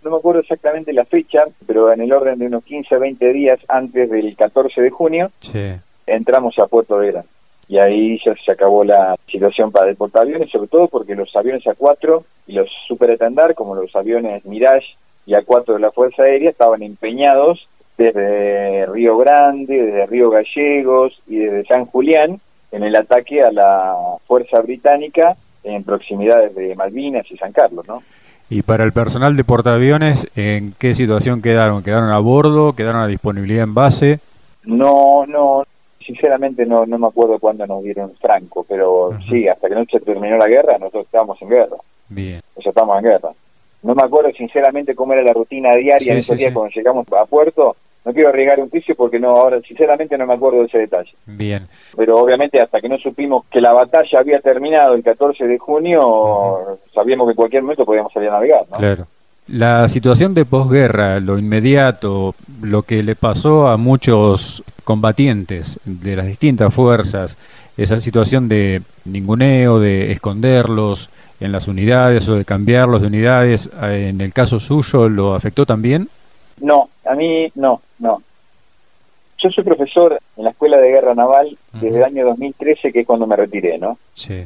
No me acuerdo exactamente la fecha, pero en el orden de unos 15 o 20 días antes del 14 de junio, entramos a Puerto Belgrano. Y ahí ya se acabó la situación para el portaaviones, sobre todo porque los aviones A4 y los superetendar, como los aviones Mirage y a cuatro de la Fuerza Aérea estaban empeñados desde Río Grande, desde Río Gallegos y desde San Julián en el ataque a la Fuerza Británica en proximidades de Malvinas y San Carlos, ¿no? Y para el personal de portaaviones, ¿en qué situación quedaron? ¿Quedaron a bordo? ¿Quedaron a disponibilidad en base? No, no, sinceramente no, no me acuerdo cuándo nos dieron franco, pero sí, hasta que no se terminó la guerra, nosotros estábamos en guerra. Bien. O sea, estamos en guerra. No me acuerdo sinceramente cómo era la rutina diaria en esos días cuando llegamos a puerto. No quiero arriesgar un juicio porque no ahora sinceramente no me acuerdo de ese detalle. Bien. Pero obviamente hasta que no supimos que la batalla había terminado el 14 de junio, sabíamos que en cualquier momento podíamos salir a navegar, ¿no? Claro. La situación de posguerra, lo inmediato, lo que le pasó a muchos combatientes de las distintas fuerzas, esa situación de ninguneo, de esconderlos, en las unidades o de cambiarlos de unidades, eh, en el caso suyo, ¿lo afectó también? No, a mí no, no. Yo soy profesor en la Escuela de Guerra Naval desde el año 2013, que es cuando me retiré, ¿no? Sí.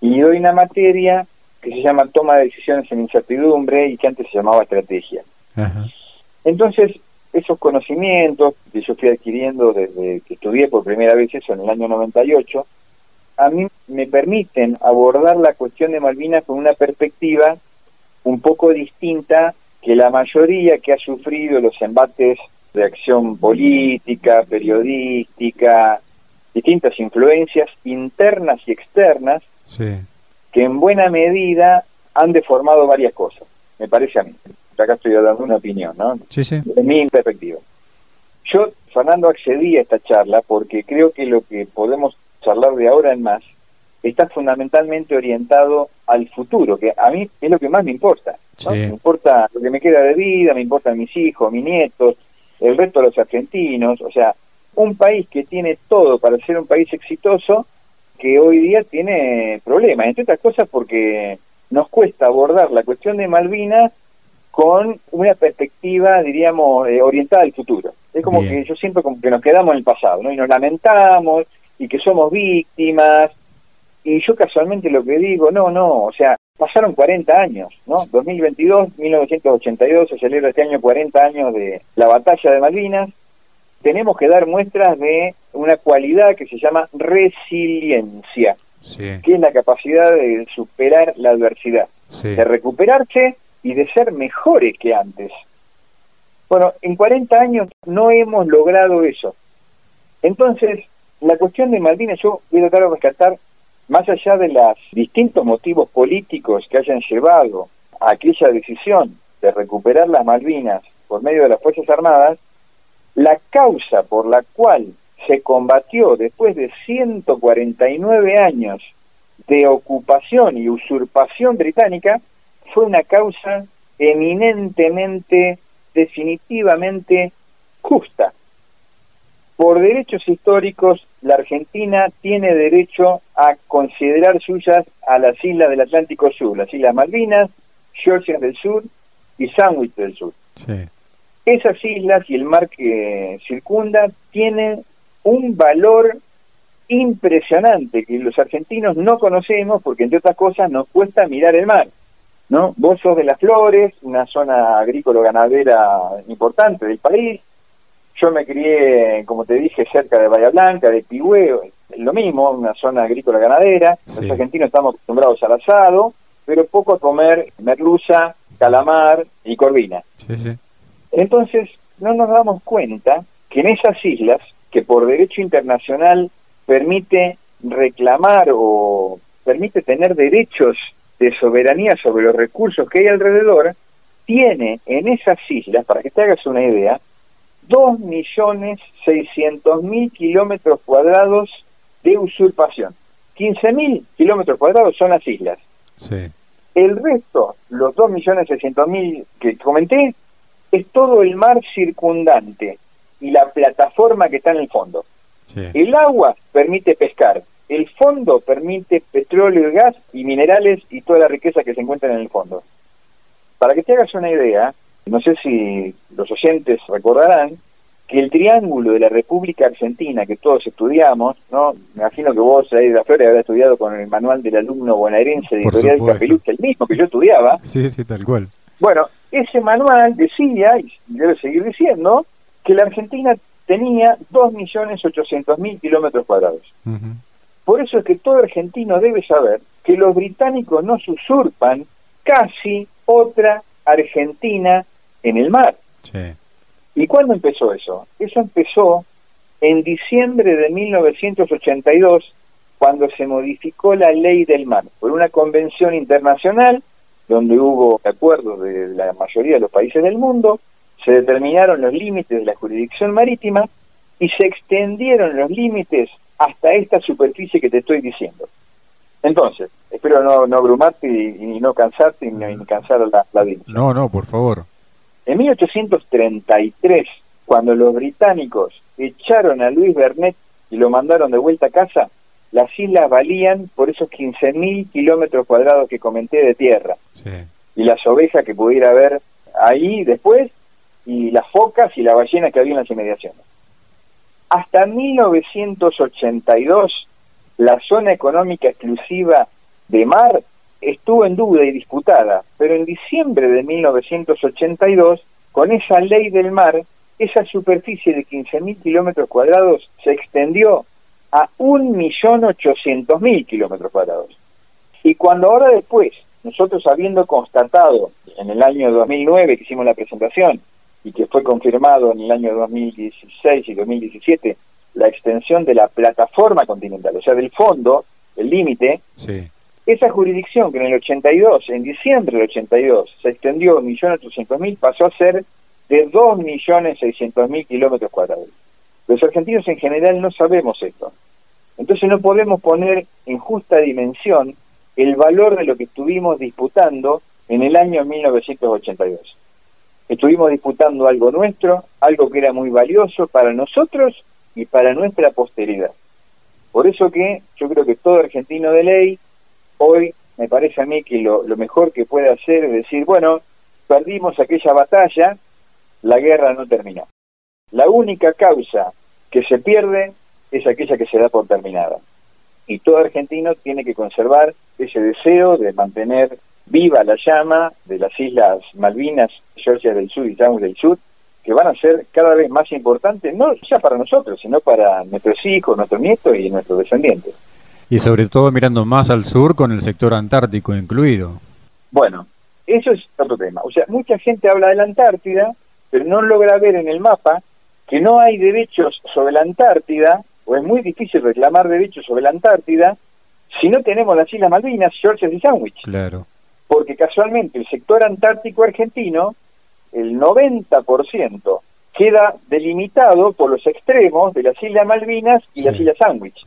Y doy una materia que se llama toma de decisiones en incertidumbre y que antes se llamaba estrategia. Entonces, esos conocimientos que yo fui adquiriendo desde que estudié por primera vez eso en el año 98, a mí me permiten abordar la cuestión de Malvinas con una perspectiva un poco distinta que la mayoría que ha sufrido los embates de acción política, periodística, distintas influencias internas y externas, que en buena medida han deformado varias cosas, me parece a mí. Acá estoy dando una opinión, ¿no? Sí, sí. De mi perspectiva. Yo, Fernando, accedí a esta charla porque creo que lo que podemos charlar de ahora en más está fundamentalmente orientado al futuro, que a mí es lo que más me importa. Me importa lo que me queda de vida, me importan mis hijos, mis nietos, el resto de los argentinos, o sea, un país que tiene todo para ser un país exitoso, que hoy día tiene problemas, entre otras cosas porque nos cuesta abordar la cuestión de Malvinas con una perspectiva, diríamos, eh, orientada al futuro. Es como que yo siento como que nos quedamos en el pasado, ¿no? Y nos lamentamos y que somos víctimas. Y yo casualmente lo que digo, no, no, o sea, pasaron 40 años, ¿no? 2022, 1982, se celebra este año 40 años de la batalla de Malvinas. Tenemos que dar muestras de una cualidad que se llama resiliencia, que es la capacidad de superar la adversidad, de recuperarse y de ser mejores que antes. Bueno, en 40 años no hemos logrado eso. Entonces, la cuestión de Malvinas, yo voy a tratar de rescatar más allá de los distintos motivos políticos que hayan llevado a aquella decisión de recuperar las Malvinas por medio de las Fuerzas Armadas, la causa por la cual se combatió después de 149 años de ocupación y usurpación británica fue una causa eminentemente, definitivamente justa. Por derechos históricos, la Argentina tiene derecho a considerar suyas a las islas del Atlántico Sur, las Islas Malvinas, Georgia del Sur y Sandwich del Sur. Esas islas y el mar que circunda tienen un valor impresionante que los argentinos no conocemos porque entre otras cosas nos cuesta mirar el mar. ¿no? Vos sos de Las Flores, una zona agrícola-ganadera importante del país, yo me crié, como te dije, cerca de Bahía Blanca, de Pigüe, lo mismo, una zona agrícola ganadera. Los argentinos estamos acostumbrados al asado, pero poco a comer merluza, calamar y corvina. Entonces, no nos damos cuenta que en esas islas, que por derecho internacional permite reclamar o permite tener derechos de soberanía sobre los recursos que hay alrededor, tiene en esas islas, para que te hagas una idea, 2.600.000 kilómetros cuadrados de usurpación. 15.000 kilómetros cuadrados son las islas. El resto, los 2.600.000 que comenté, es todo el mar circundante y la plataforma que está en el fondo. El agua permite pescar, el fondo permite petróleo y gas y minerales y toda la riqueza que se encuentra en el fondo. Para que te hagas una idea, no sé si los oyentes recordarán que el triángulo de la República Argentina que todos estudiamos, ¿no? Me imagino que vos ahí de la Flores habrá estudiado con el manual del alumno bonaerense de editorial Capelucha, el mismo que yo estudiaba. Sí, sí, tal cual. Bueno, ese manual decía, y debe seguir diciendo, que la Argentina tenía 2.800.000 kilómetros cuadrados. Por eso es que todo argentino debe saber que los británicos nos usurpan casi otra Argentina en el mar. ¿Y cuándo empezó eso? Eso empezó en diciembre de 1982, cuando se modificó la ley del mar por una convención internacional donde hubo acuerdos de la mayoría de los países del mundo, se determinaron los límites de la jurisdicción marítima y se extendieron los límites hasta esta superficie que te estoy diciendo. Entonces, espero no, no abrumarte y, no cansarte ni, cansar a la, la No, no, por favor. En 1833, cuando los británicos echaron a Luis Bernet y lo mandaron de vuelta a casa, las islas valían por esos 15.000 kilómetros cuadrados que comenté de tierra. Y las ovejas que pudiera haber ahí después, y las focas y las ballenas que había en las inmediaciones. Hasta 1982, la zona económica exclusiva de mar estuvo en duda y disputada, pero en diciembre de 1982 con esa ley del mar, esa superficie de 15.000 kilómetros cuadrados se extendió a 1.800.000 kilómetros cuadrados. Y cuando ahora después, nosotros habiendo constatado en el año 2009 que hicimos la presentación y que fue confirmado en el año 2016 y 2017 la extensión de la plataforma continental, o sea, del fondo, el límite, esa jurisdicción que en el 82, en diciembre del 82, se extendió 1.800.000, pasó a ser de 2.600.000 kilómetros cuadrados. Los argentinos en general no sabemos esto. Entonces no podemos poner en justa dimensión el valor de lo que estuvimos disputando en el año 1982. Estuvimos disputando algo nuestro, algo que era muy valioso para nosotros y para nuestra posteridad. Por eso que yo creo que todo argentino de ley hoy me parece a mí que lo, lo mejor que puede hacer es decir, bueno, perdimos aquella batalla, la guerra no terminó. La única causa que se pierde es aquella que se da por terminada. Y todo argentino tiene que conservar ese deseo de mantener viva la llama de las islas Malvinas, Georgia del Sur y Sandwich del Sur, que van a ser cada vez más importantes, no ya para nosotros, sino para nuestros hijos, nuestros nietos y nuestros descendientes. Y sobre todo mirando más al sur con el sector antártico incluido. Bueno, eso es otro tema. O sea, mucha gente habla de la Antártida, pero no logra ver en el mapa que no hay derechos sobre la Antártida, o es muy difícil reclamar derechos sobre la Antártida, si no tenemos las Islas Malvinas, Georgia y Sandwich. Claro. Porque casualmente el sector antártico argentino el 90% queda delimitado por los extremos de las Islas Malvinas y las Islas Sandwich.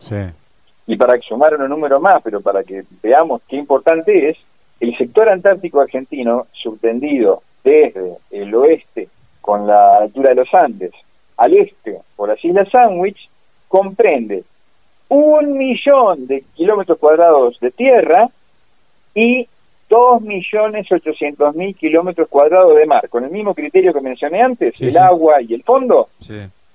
Y para sumar un número más, pero para que veamos qué importante es, el sector antártico argentino, subtendido desde el oeste con la altura de los Andes al este por las Islas Sandwich, comprende un millón de kilómetros cuadrados de tierra y 2.800.000 kilómetros cuadrados de mar, con el mismo criterio que mencioné antes, el agua y el fondo.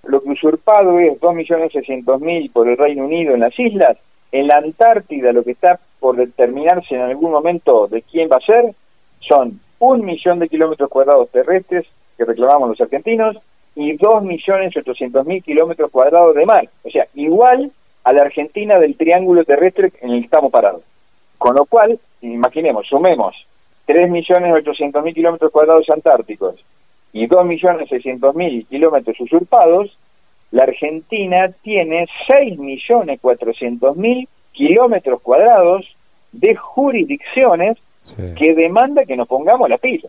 Lo que usurpado es 2.600.000 por el Reino Unido en las islas. En la Antártida, lo que está por determinarse en algún momento de quién va a ser, son un millón de kilómetros cuadrados terrestres que reclamamos los argentinos y 2.800.000 kilómetros cuadrados de mar. O sea, igual a la Argentina del triángulo terrestre en el que estamos parados. Con lo cual, imaginemos, sumemos 3.800.000 kilómetros cuadrados antárticos y 2.600.000 kilómetros usurpados, la Argentina tiene 6.400.000 kilómetros cuadrados de jurisdicciones que demanda que nos pongamos la pila,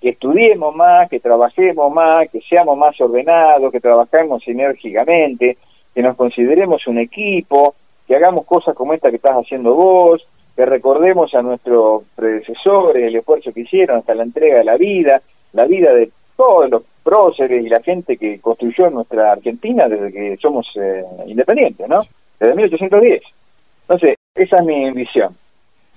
que estudiemos más, que trabajemos más, que seamos más ordenados, que trabajemos sinérgicamente, que nos consideremos un equipo, que hagamos cosas como esta que estás haciendo vos, que recordemos a nuestros predecesores el esfuerzo que hicieron hasta la entrega de la vida, la vida de todos los próceres y la gente que construyó nuestra Argentina desde que somos eh, independientes, ¿no? Desde 1810. Entonces, esa es mi visión.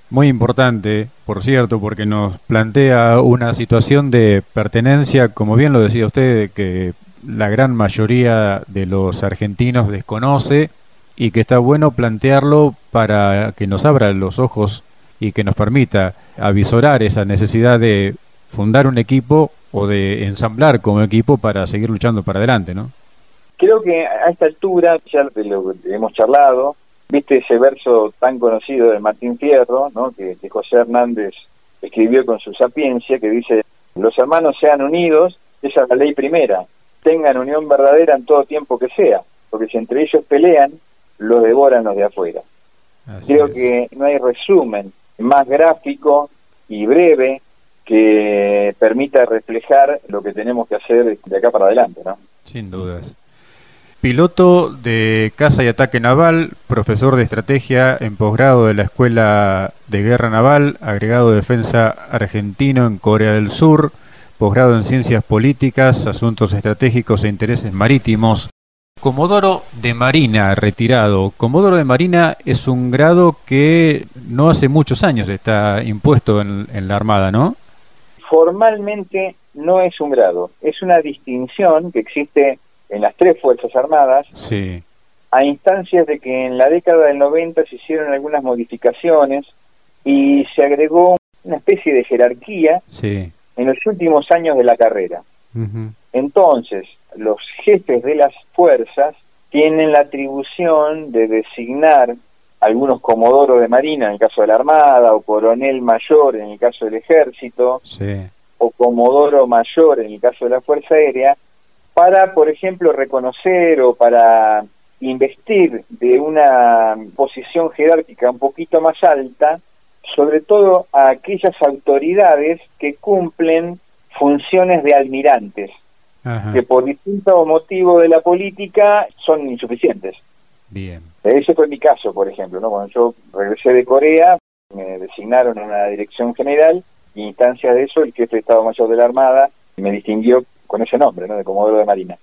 Muy importante, por cierto, porque nos plantea una situación de pertenencia, como bien lo decía usted, que la gran mayoría de los argentinos desconoce y que está bueno plantearlo para que nos abra los ojos y que nos permita avisorar esa necesidad de fundar un equipo o de ensamblar como equipo para seguir luchando para adelante, ¿no? Creo que a esta altura, ya lo hemos charlado, viste ese verso tan conocido de Martín Fierro, ¿no? que, que José Hernández escribió con su sapiencia, que dice, los hermanos sean unidos, esa es la ley primera, tengan unión verdadera en todo tiempo que sea, porque si entre ellos pelean, los devoran los de afuera. Creo que no hay resumen más gráfico y breve que permita reflejar lo que tenemos que hacer de acá para adelante, ¿no? Sin dudas. Piloto de caza y ataque naval, profesor de estrategia en posgrado de la Escuela de Guerra Naval, agregado de defensa argentino en Corea del Sur, posgrado en ciencias políticas, asuntos estratégicos e intereses marítimos, Comodoro de Marina, retirado. Comodoro de Marina es un grado que no hace muchos años está impuesto en, la Armada, ¿no? Formalmente no es un grado, es una distinción que existe en las tres Fuerzas Armadas. Sí. A instancias de que en la década del 90 se hicieron algunas modificaciones y se agregó una especie de jerarquía sí. en los últimos años de la carrera. Entonces, los jefes de las fuerzas tienen la atribución de designar algunos comodoro de marina en el caso de la Armada o coronel mayor en el caso del ejército o comodoro mayor en el caso de la Fuerza Aérea para, por ejemplo, reconocer o para investir de una posición jerárquica un poquito más alta, sobre todo a aquellas autoridades que cumplen funciones de almirantes, que por distintos motivos de la política son insuficientes. Bien. Ese fue mi caso, por ejemplo, ¿no? Cuando yo regresé de Corea, me designaron en la dirección general y instancia de eso el jefe de Estado Mayor de la Armada me distinguió con ese nombre, ¿no? De Comodoro de Marina.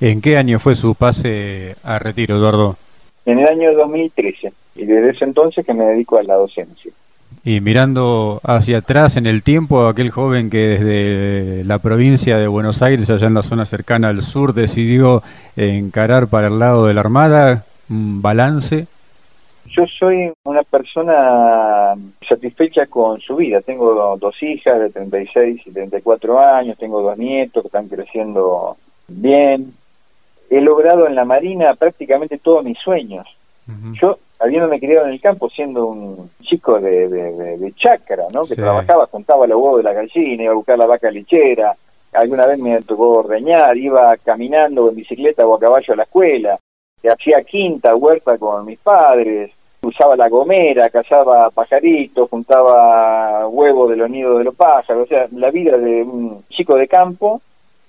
¿En qué año fue su pase a retiro, Eduardo? En el año 2013 y desde ese entonces que me dedico a la docencia. Y mirando hacia atrás en el tiempo, aquel joven que desde la provincia de Buenos Aires, allá en la zona cercana al sur, decidió encarar para el lado de la Armada, balance. Yo soy una persona satisfecha con su vida. Tengo dos hijas de 36 y 34 años, tengo dos nietos que están creciendo bien. He logrado en la Marina prácticamente todos mis sueños. Yo habiéndome criado en el campo siendo un chico de, de, chacra, ¿no? Que trabajaba, juntaba los huevos de la gallina, iba a buscar la vaca lechera, alguna vez me tocó ordeñar, iba caminando en bicicleta o a caballo a la escuela, hacía quinta, huerta con mis padres, usaba la gomera, cazaba pajaritos, juntaba huevos de los nidos de los pájaros, o sea, la vida de un chico de campo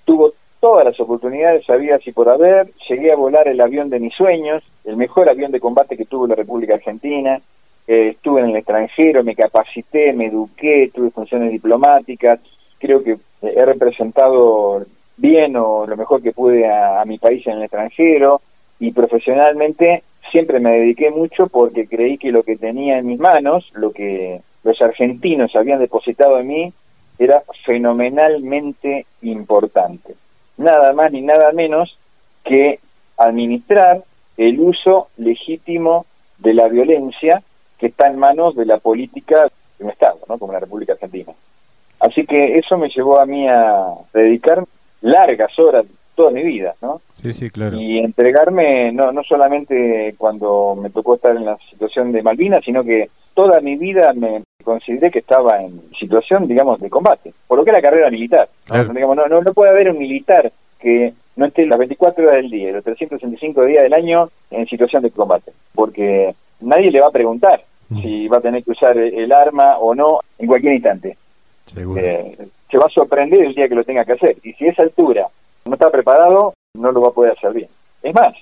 tuvo todas las oportunidades había y por haber, llegué a volar el avión de mis sueños, el mejor avión de combate que tuvo la República Argentina, eh, estuve en el extranjero, me capacité, me eduqué, tuve funciones diplomáticas, creo que he representado bien o lo mejor que pude a, mi país en el extranjero y profesionalmente siempre me dediqué mucho porque creí que lo que tenía en mis manos, lo que los argentinos habían depositado en mí, era fenomenalmente importante nada más ni nada menos que administrar el uso legítimo de la violencia que está en manos de la política de un Estado, ¿no? como la República Argentina. Así que eso me llevó a mí a dedicar largas horas toda mi vida, ¿no? Sí, sí, claro. Y entregarme no, no solamente cuando me tocó estar en la situación de Malvinas, sino que toda mi vida me consideré que estaba en situación, digamos, de combate, por lo que es la carrera militar. ¿no? Digamos, no, no, puede haber un militar que no esté las 24 horas del día, los 365 días del año en situación de combate, porque nadie le va a preguntar mm. si va a tener que usar el arma o no en cualquier instante. Eh, se va a sorprender el día que lo tenga que hacer, y si esa altura no está preparado, no lo va a poder hacer bien. Es más,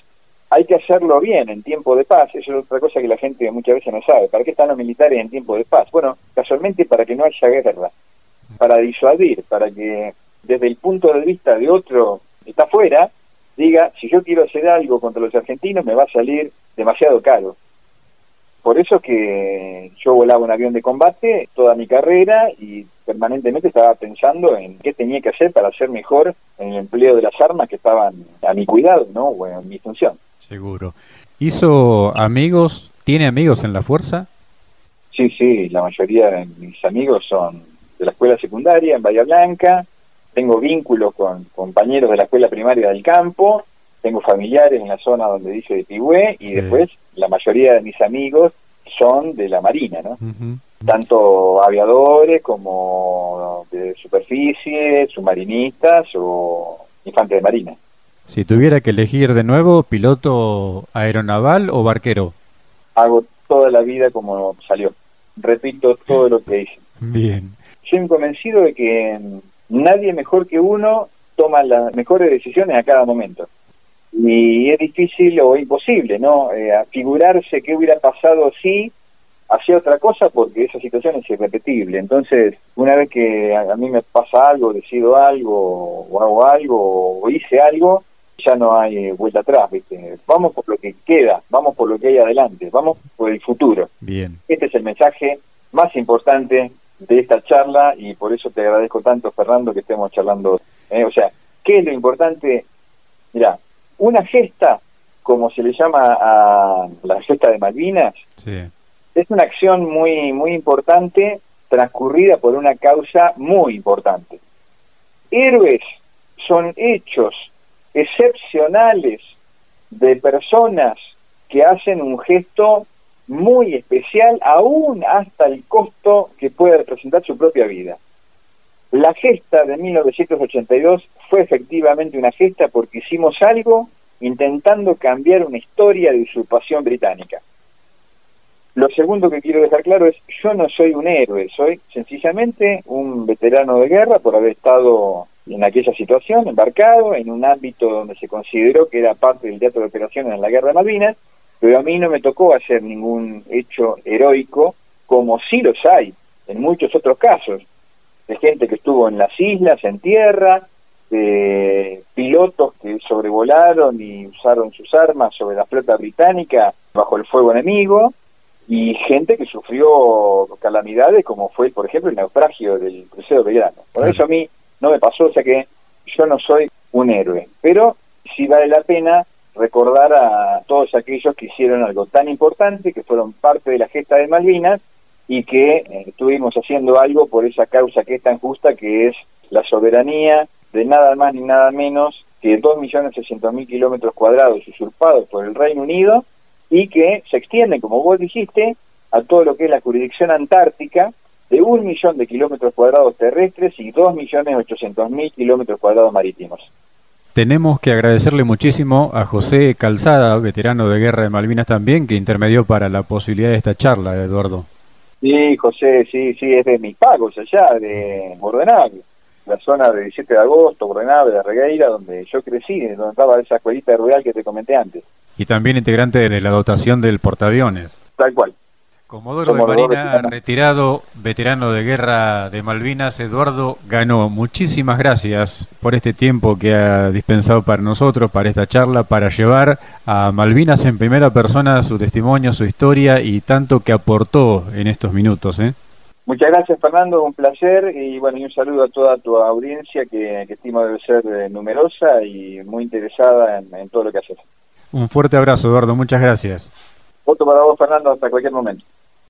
hay que hacerlo bien en tiempo de paz, eso es otra cosa que la gente muchas veces no sabe. ¿Para qué están los militares en tiempo de paz? Bueno, casualmente para que no haya guerra, para disuadir, para que desde el punto de vista de otro que está afuera, diga, si yo quiero hacer algo contra los argentinos me va a salir demasiado caro. Por eso que yo volaba un avión de combate toda mi carrera y permanentemente estaba pensando en qué tenía que hacer para ser mejor en el empleo de las armas que estaban a mi cuidado, ¿no? O en mi función. Seguro. ¿Hizo amigos? ¿Tiene amigos en la fuerza? Sí, sí, la mayoría de mis amigos son de la escuela secundaria en Bahía Blanca, tengo vínculos con compañeros de la escuela primaria del campo, tengo familiares en la zona donde dice de Pigüé y después la mayoría de mis amigos son de la Marina, ¿no? Tanto aviadores como de superficie, submarinistas o infantes de Marina. Si tuviera que elegir de nuevo, piloto aeronaval o barquero. Hago toda la vida como salió. Repito todo lo que hice. Bien. Soy convencido de que nadie mejor que uno toma las mejores decisiones a cada momento y es difícil o imposible, ¿no? Eh, figurarse qué hubiera pasado si hacía otra cosa porque esa situación es irrepetible. Entonces, una vez que a, mí me pasa algo, decido algo, o hago algo, o hice algo, ya no hay vuelta atrás, ¿viste? Vamos por lo que queda, vamos por lo que hay adelante, vamos por el futuro. Bien. Este es el mensaje más importante de esta charla y por eso te agradezco tanto, Fernando, que estemos charlando. ¿eh? O sea, ¿qué es lo importante? Mira, una gesta, como se le llama a la gesta de Malvinas, es una acción muy, muy importante transcurrida por una causa muy importante. Héroes son hechos excepcionales de personas que hacen un gesto muy especial, aún hasta el costo que puede representar su propia vida. La gesta de 1982 fue efectivamente una gesta porque hicimos algo intentando cambiar una historia de usurpación británica. Lo segundo que quiero dejar claro es, yo no soy un héroe, soy sencillamente un veterano de guerra por haber estado en aquella situación, embarcado en un ámbito donde se consideró que era parte del teatro de operaciones en la guerra de Malvinas, pero a mí no me tocó hacer ningún hecho heroico, como sí los hay en muchos otros casos, de gente que estuvo en las islas, en tierra, de pilotos que sobrevolaron y usaron sus armas sobre la flota británica bajo el fuego enemigo, y gente que sufrió calamidades como fue, por ejemplo, el naufragio del crucero Belgrano. Por eso a mí no me pasó, o sea que yo no soy un héroe, pero sí vale la pena recordar a todos aquellos que hicieron algo tan importante, que fueron parte de la gesta de Malvinas y que eh, estuvimos haciendo algo por esa causa que es tan justa, que es la soberanía de nada más ni nada menos que 2.600.000 kilómetros cuadrados usurpados por el Reino Unido y que se extienden, como vos dijiste, a todo lo que es la jurisdicción antártica de un millón de kilómetros cuadrados terrestres y 2.800.000 kilómetros cuadrados marítimos. Tenemos que agradecerle muchísimo a José Calzada, veterano de Guerra de Malvinas también, que intermedió para la posibilidad de esta charla, Eduardo. Sí, José, sí, sí, es de mis pagos allá, de Bordenave, la zona de 17 de agosto, Bordenave, de Regueira, donde yo crecí, donde estaba esa escuelita rural que te comenté antes. Y también integrante de la dotación del portaaviones. Tal cual. Comodoro, de Marina, retirado, veterano de guerra de Malvinas, Eduardo Ganó. Muchísimas gracias por este tiempo que ha dispensado para nosotros, para esta charla, para llevar a Malvinas en primera persona su testimonio, su historia y tanto que aportó en estos minutos. ¿eh? Muchas gracias Fernando, un placer y bueno, y un saludo a toda tu audiencia que, que estimo debe ser eh, numerosa y muy interesada en, en todo lo que haces. Un fuerte abrazo Eduardo, muchas gracias. Otro para vos Fernando, hasta cualquier momento.